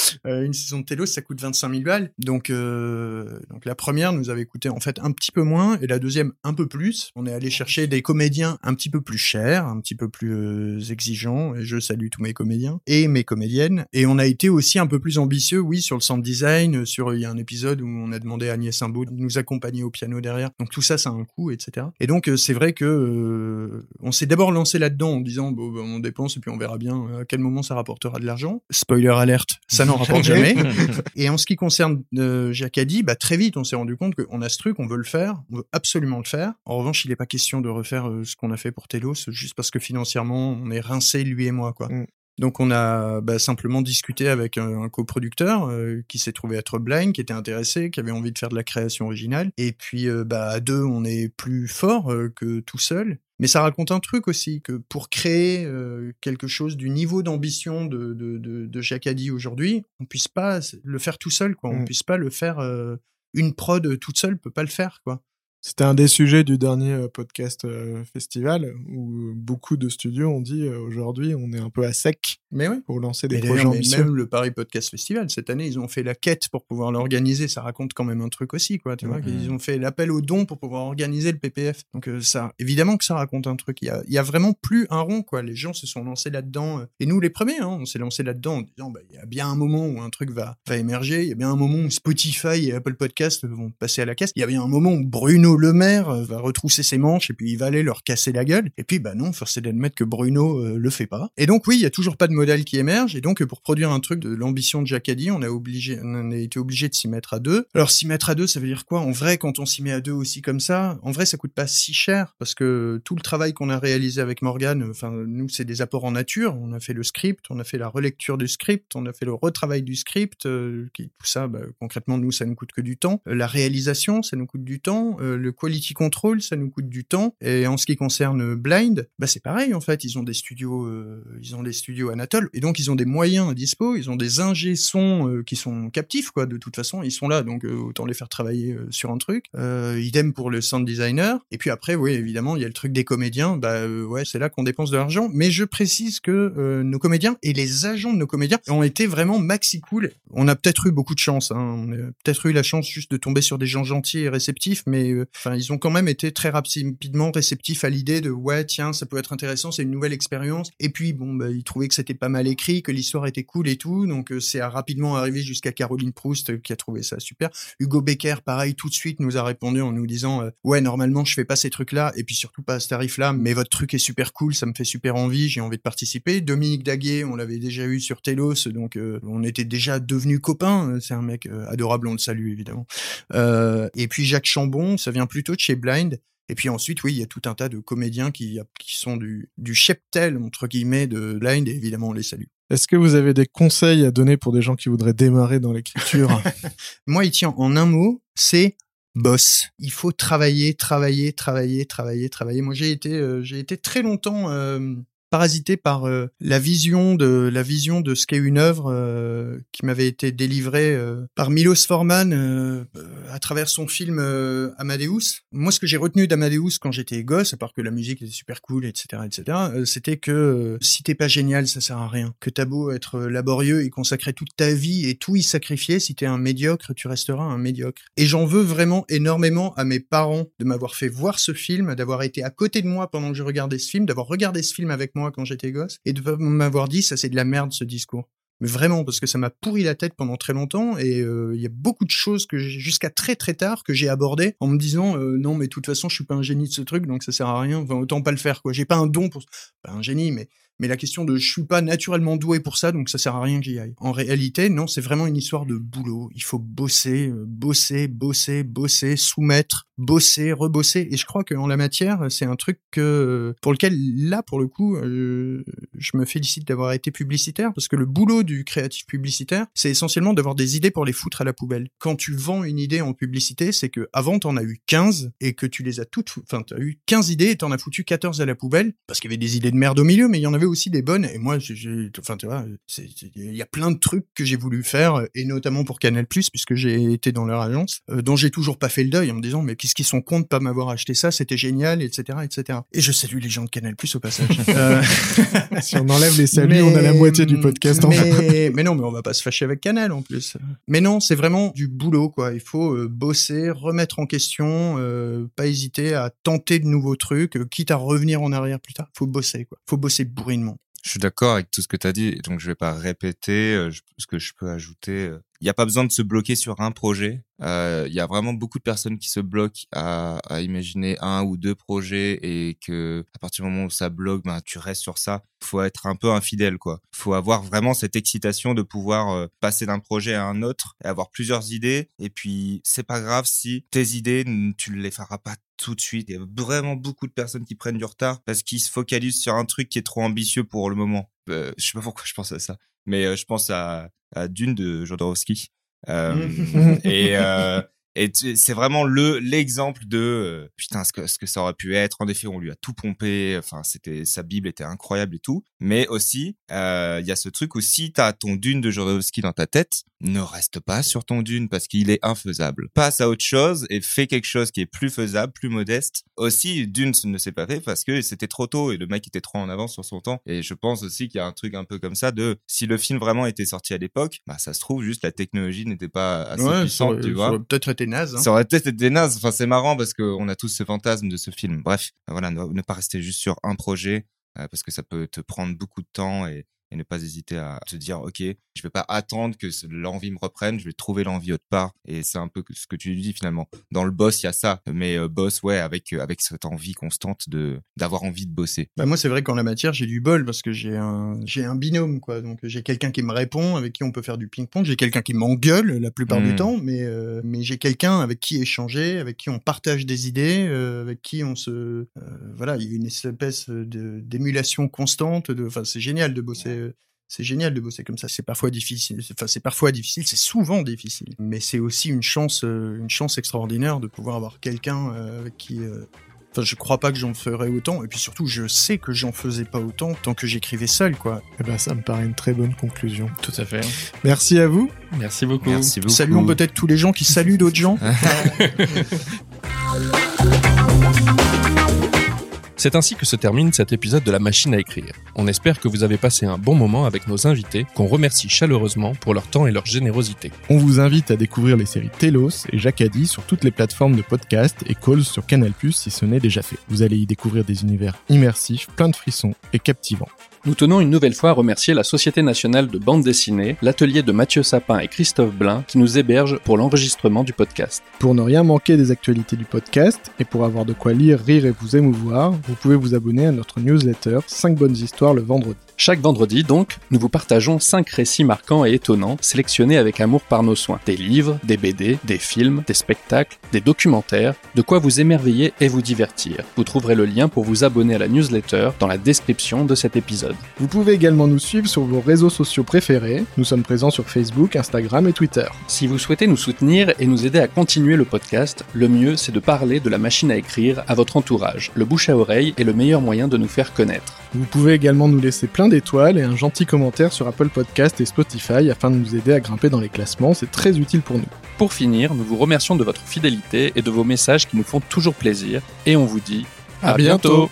une saison de Telos ça coûte 25 000 balles, donc euh, donc la première nous avait coûté en fait un petit peu moins, et la deuxième un peu plus. On est allé chercher des comédiens un petit peu plus chers, un petit peu plus euh, exigeants, et je salue tous mes comédiens et mes comédiennes, et on a été aussi un peu plus ambitieux, oui, sur le sound design, sur il y a un épisode où on a demandé à Agnès Imbaud de nous accompagner au piano derrière, donc tout ça ça a un coût, etc. Et donc euh, c'est vrai que euh, on s'est d'abord lancé là-dedans en disant bon, bah, on dépense et puis on verra bien euh, à quel moment ça rapportera de l'argent. Spoiler alerte, ça n'en rapporte jamais. Et en ce qui concerne euh, Jacadi, bah très vite on s'est rendu compte qu'on a ce truc, on veut le faire, on veut absolument le faire. En revanche, il n'est pas question de refaire euh, ce qu'on a fait pour Telos juste parce que financièrement on est rincé lui et moi quoi. Mm. Donc on a bah, simplement discuté avec un, un coproducteur euh, qui s'est trouvé être blind, qui était intéressé, qui avait envie de faire de la création originale. Et puis euh, bah, à deux, on est plus fort euh, que tout seul. Mais ça raconte un truc aussi, que pour créer euh, quelque chose du niveau d'ambition de, de, de, de Jacadi aujourd'hui, on puisse pas le faire tout seul, quoi. On Mm. puisse pas le faire... euh, une prod toute seule peut pas le faire, quoi. C'était un des sujets du dernier euh, podcast euh, festival où beaucoup de studios ont dit euh, aujourd'hui on est un peu à sec Mais pour lancer des Mais projets ambitieux. même le Paris Podcast Festival, cette année, ils ont fait la quête pour pouvoir l'organiser. Ça raconte quand même un truc aussi, quoi. Tu vois, qu'ils ont fait l'appel aux dons pour pouvoir organiser le PPF. Donc, ça, évidemment que ça raconte un truc. Il y a, il y a vraiment plus un rond, quoi. Les gens se sont lancés là-dedans. euh, Et nous, les premiers, hein, on s'est lancés là-dedans en disant, bah, il y a bien un moment où un truc va, va émerger. Il y a bien un moment où Spotify et Apple Podcast vont passer à la caisse. Il y a bien un moment où Bruno Le Maire euh, va retrousser ses manches et puis il va aller leur casser la gueule. Et puis, bah non, force est d'admettre que Bruno euh, le fait pas. Et donc, oui, il y a toujours pas de modèle qui émerge. Et donc, euh, pour produire un truc de l'ambition de Jacadi, on a on a été obligé de s'y mettre à deux. Alors, s'y mettre à deux, ça veut dire quoi? En vrai, quand on s'y met à deux aussi comme ça, en vrai, ça coûte pas si cher parce que tout le travail qu'on a réalisé avec Morgan, enfin, nous, c'est des apports en nature. On a fait le script, on a fait la relecture du script, on a fait le retravail du script. qui, tout ça, bah, concrètement, nous, ça nous coûte que du temps. La réalisation, ça nous coûte du temps. Le quality control, ça nous coûte du temps. Et en ce qui concerne Blind, bah, c'est pareil, en fait. Ils ont des studios, euh, ils ont des studios Anatole. Et donc, ils ont des moyens à dispo. Ils ont des ingés sons euh, qui sont captifs, quoi. De toute façon, ils sont là. Donc, euh, autant les faire travailler euh, sur un truc. Euh, idem pour le sound designer. Et puis après, oui, évidemment, il y a le truc des comédiens. Bah, euh, ouais, c'est là qu'on dépense de l'argent. Mais je précise que nos comédiens et les agents de nos comédiens ont été vraiment maxi cool. On a peut-être eu beaucoup de chance. Hein. On a peut-être eu la chance juste de tomber sur des gens gentils et réceptifs. Mais euh, enfin, ils ont quand même été très rapidement réceptifs à l'idée de ouais, tiens, ça peut être intéressant, c'est une nouvelle expérience. Et puis bon, bah, ils trouvaient que c'était pas mal écrit, que l'histoire était cool et tout. Donc c'est rapidement arrivé jusqu'à Caroline Proust qui a trouvé ça super. Hugo Becker, pareil, tout de suite nous a répondu en nous disant ouais, normalement je fais pas ces trucs-là et puis surtout pas à ce tarif-là, mais votre truc est super cool, ça me fait super envie, j'ai envie de participer. Dominique Daguet, on l'avait déjà eu sur Telos, donc on était déjà devenus copains. C'est un mec adorable, on le salue évidemment. Euh, et puis Jacques Chambon, ça vient plutôt de chez Blind. Et puis ensuite, oui, il y a tout un tas de comédiens qui, qui sont du, du cheptel, entre guillemets, de Blind, et évidemment, on les salue. Est-ce que vous avez des conseils à donner pour des gens qui voudraient démarrer dans l'écriture? Moi, il tient en un mot, c'est boss. Il faut travailler, travailler, travailler, travailler, travailler. Moi, j'ai été, euh, j'ai été très longtemps euh, parasité par euh, la vision de la vision de ce qu'est une œuvre euh, qui m'avait été délivrée euh, par Milos Forman à travers son film Amadeus. Moi, ce que j'ai retenu d'Amadeus quand j'étais gosse, à part que la musique était super cool, etc., etc., c'était que si t'es pas génial, ça sert à rien. Que t'as beau être laborieux et consacrer toute ta vie et tout y sacrifier, si t'es un médiocre, tu resteras un médiocre. Et j'en veux vraiment énormément à mes parents de m'avoir fait voir ce film, d'avoir été à côté de moi pendant que je regardais ce film, d'avoir regardé ce film avec moi quand j'étais gosse et de m'avoir dit ça c'est de la merde ce discours. Mais vraiment parce que ça m'a pourri la tête pendant très longtemps et euh, il y a beaucoup de choses que jusqu'à très très tard que j'ai abordé en me disant euh, non mais de toute façon je suis pas un génie de ce truc donc ça sert à rien enfin, autant pas le faire quoi. J'ai pas un don pour pas un génie mais mais la question de je suis pas naturellement doué pour ça, donc ça sert à rien que j'y aille. En réalité, non, c'est vraiment une histoire de boulot. Il faut bosser, euh, bosser, bosser, bosser, soumettre, bosser, rebosser. Et je crois qu'en la matière, c'est un truc pour lequel, là, pour le coup, euh, je me félicite d'avoir été publicitaire, parce que le boulot du créatif publicitaire, c'est essentiellement d'avoir des idées pour les foutre à la poubelle. Quand tu vends une idée en publicité, c'est que avant t'en as eu 15 et que tu les as toutes, enfin, t'as eu 15 idées et t'en as foutu 14 à la poubelle, parce qu'il y avait des idées de merde au milieu, mais il y en avait aussi des bonnes. Et moi, enfin, tu vois, il y a plein de trucs que j'ai voulu faire, et notamment pour Canal+, puisque j'ai été dans leur agence, euh, dont j'ai toujours pas fait le deuil en me disant, mais qu'est-ce qu'ils sont cons de pas m'avoir acheté ça, c'était génial, etc., etc. Et je salue les gens de Canal+, au passage. euh... si on enlève les saluts, on a la moitié du podcast. Mais, mais non, mais on va pas se fâcher avec Canal, en plus. Mais non, c'est vraiment du boulot, quoi. Il faut euh, bosser, remettre en question, euh, pas hésiter à tenter de nouveaux trucs, quitte à revenir en arrière plus tard. Faut bosser, quoi. Faut bosser bourrinement. Je suis d'accord avec tout ce que tu as dit, donc je vais pas répéter. ce que je peux ajouter, il n'y a pas besoin de se bloquer sur un projet. Euh, il y a vraiment beaucoup de personnes qui se bloquent à, à, imaginer un ou deux projets et que à partir du moment où ça bloque, ben tu restes sur ça. Faut être un peu infidèle, quoi. Faut avoir vraiment cette excitation de pouvoir euh, passer d'un projet à un autre et avoir plusieurs idées. Et puis c'est pas grave si tes idées tu ne les feras pas tout de suite. Il y a vraiment beaucoup de personnes qui prennent du retard parce qu'ils se focalisent sur un truc qui est trop ambitieux pour le moment. Euh, je sais pas pourquoi je pense à ça, mais euh, je pense à, à Dune de Jodorowsky. Euh, et et c'est vraiment le l'exemple de putain ce que ce que ça aurait pu être. En effet, on lui a tout pompé. Enfin, c'était sa bible était incroyable et tout. Mais aussi, il y a ce truc où si t'as ton dune de Jodorowsky dans ta tête, ne reste pas sur ton dune parce qu'il est infaisable. Passe à autre chose et fais quelque chose qui est plus faisable, plus modeste. Aussi, dune ne s'est pas fait parce que c'était trop tôt et le mec était trop en avance sur son temps. Et je pense aussi qu'il y a un truc un peu comme ça de si le film vraiment était sorti à l'époque, bah ça se trouve juste la technologie n'était pas assez puissante, tu vois. Peut-être naze. Hein. Ça aurait peut-être été naze. Enfin, c'est marrant parce qu'on a tous ce fantasme de ce film. Bref, voilà, ne, pas rester juste sur un projet euh, parce que ça peut te prendre beaucoup de temps et, et ne pas hésiter à se dire ok je vais pas attendre que l'envie me reprenne je vais trouver l'envie autre part. Et c'est un peu ce que tu dis finalement. Dans le boss il y a ça. Mais euh, boss ouais avec euh, avec cette envie constante de d'avoir envie de bosser. Bah moi c'est vrai qu'en la matière j'ai du bol parce que j'ai un j'ai un binôme quoi. Donc j'ai quelqu'un qui me répond avec qui on peut faire du ping pong j'ai quelqu'un qui m'engueule la plupart du hmm. temps mais euh, mais j'ai quelqu'un avec qui échanger avec qui on partage des idées avec qui on se voilà il y a une espèce de d'émulation constante de enfin c'est génial de bosser c'est génial de bosser comme ça. C'est parfois difficile. Enfin, c'est parfois difficile. C'est souvent difficile. Mais c'est aussi une chance, euh, une chance extraordinaire de pouvoir avoir quelqu'un euh, avec qui. Euh, enfin, je crois pas que j'en ferais autant. Et puis surtout, je sais que j'en faisais pas autant tant que j'écrivais seul, quoi. Eh ben, ça me paraît une très bonne conclusion. Tout à fait. Merci à vous. Merci beaucoup. Merci beaucoup. Saluons peut-être tous les gens qui saluent d'autres gens. C'est ainsi que se termine cet épisode de la machine à écrire. On espère que vous avez passé un bon moment avec nos invités, qu'on remercie chaleureusement pour leur temps et leur générosité. On vous invite à découvrir les séries Telos et Jacadi sur toutes les plateformes de podcast et Calls sur Canal+, si ce n'est déjà fait. Vous allez y découvrir des univers immersifs, plein de frissons et captivants. Nous tenons une nouvelle fois à remercier la Société nationale de bande dessinée, l'atelier de Mathieu Sapin et Christophe Blin qui nous hébergent pour l'enregistrement du podcast. Pour ne rien manquer des actualités du podcast et pour avoir de quoi lire, rire et vous émouvoir, vous pouvez vous abonner à notre newsletter 5 bonnes histoires le vendredi. Chaque vendredi, donc, nous vous partageons 5 récits marquants et étonnants, sélectionnés avec amour par nos soins. Des livres, des BD, des films, des spectacles, des documentaires, de quoi vous émerveiller et vous divertir. Vous trouverez le lien pour vous abonner à la newsletter dans la description de cet épisode. Vous pouvez également nous suivre sur vos réseaux sociaux préférés. Nous sommes présents sur Facebook, Instagram et Twitter. Si vous souhaitez nous soutenir et nous aider à continuer le podcast, le mieux c'est de parler de la machine à écrire à votre entourage. Le bouche à oreille est le meilleur moyen de nous faire connaître. Vous pouvez également nous laisser plein d'étoiles et un gentil commentaire sur Apple Podcast et Spotify afin de nous aider à grimper dans les classements, c'est très utile pour nous. Pour finir, nous vous remercions de votre fidélité et de vos messages qui nous font toujours plaisir et on vous dit à, bientôt.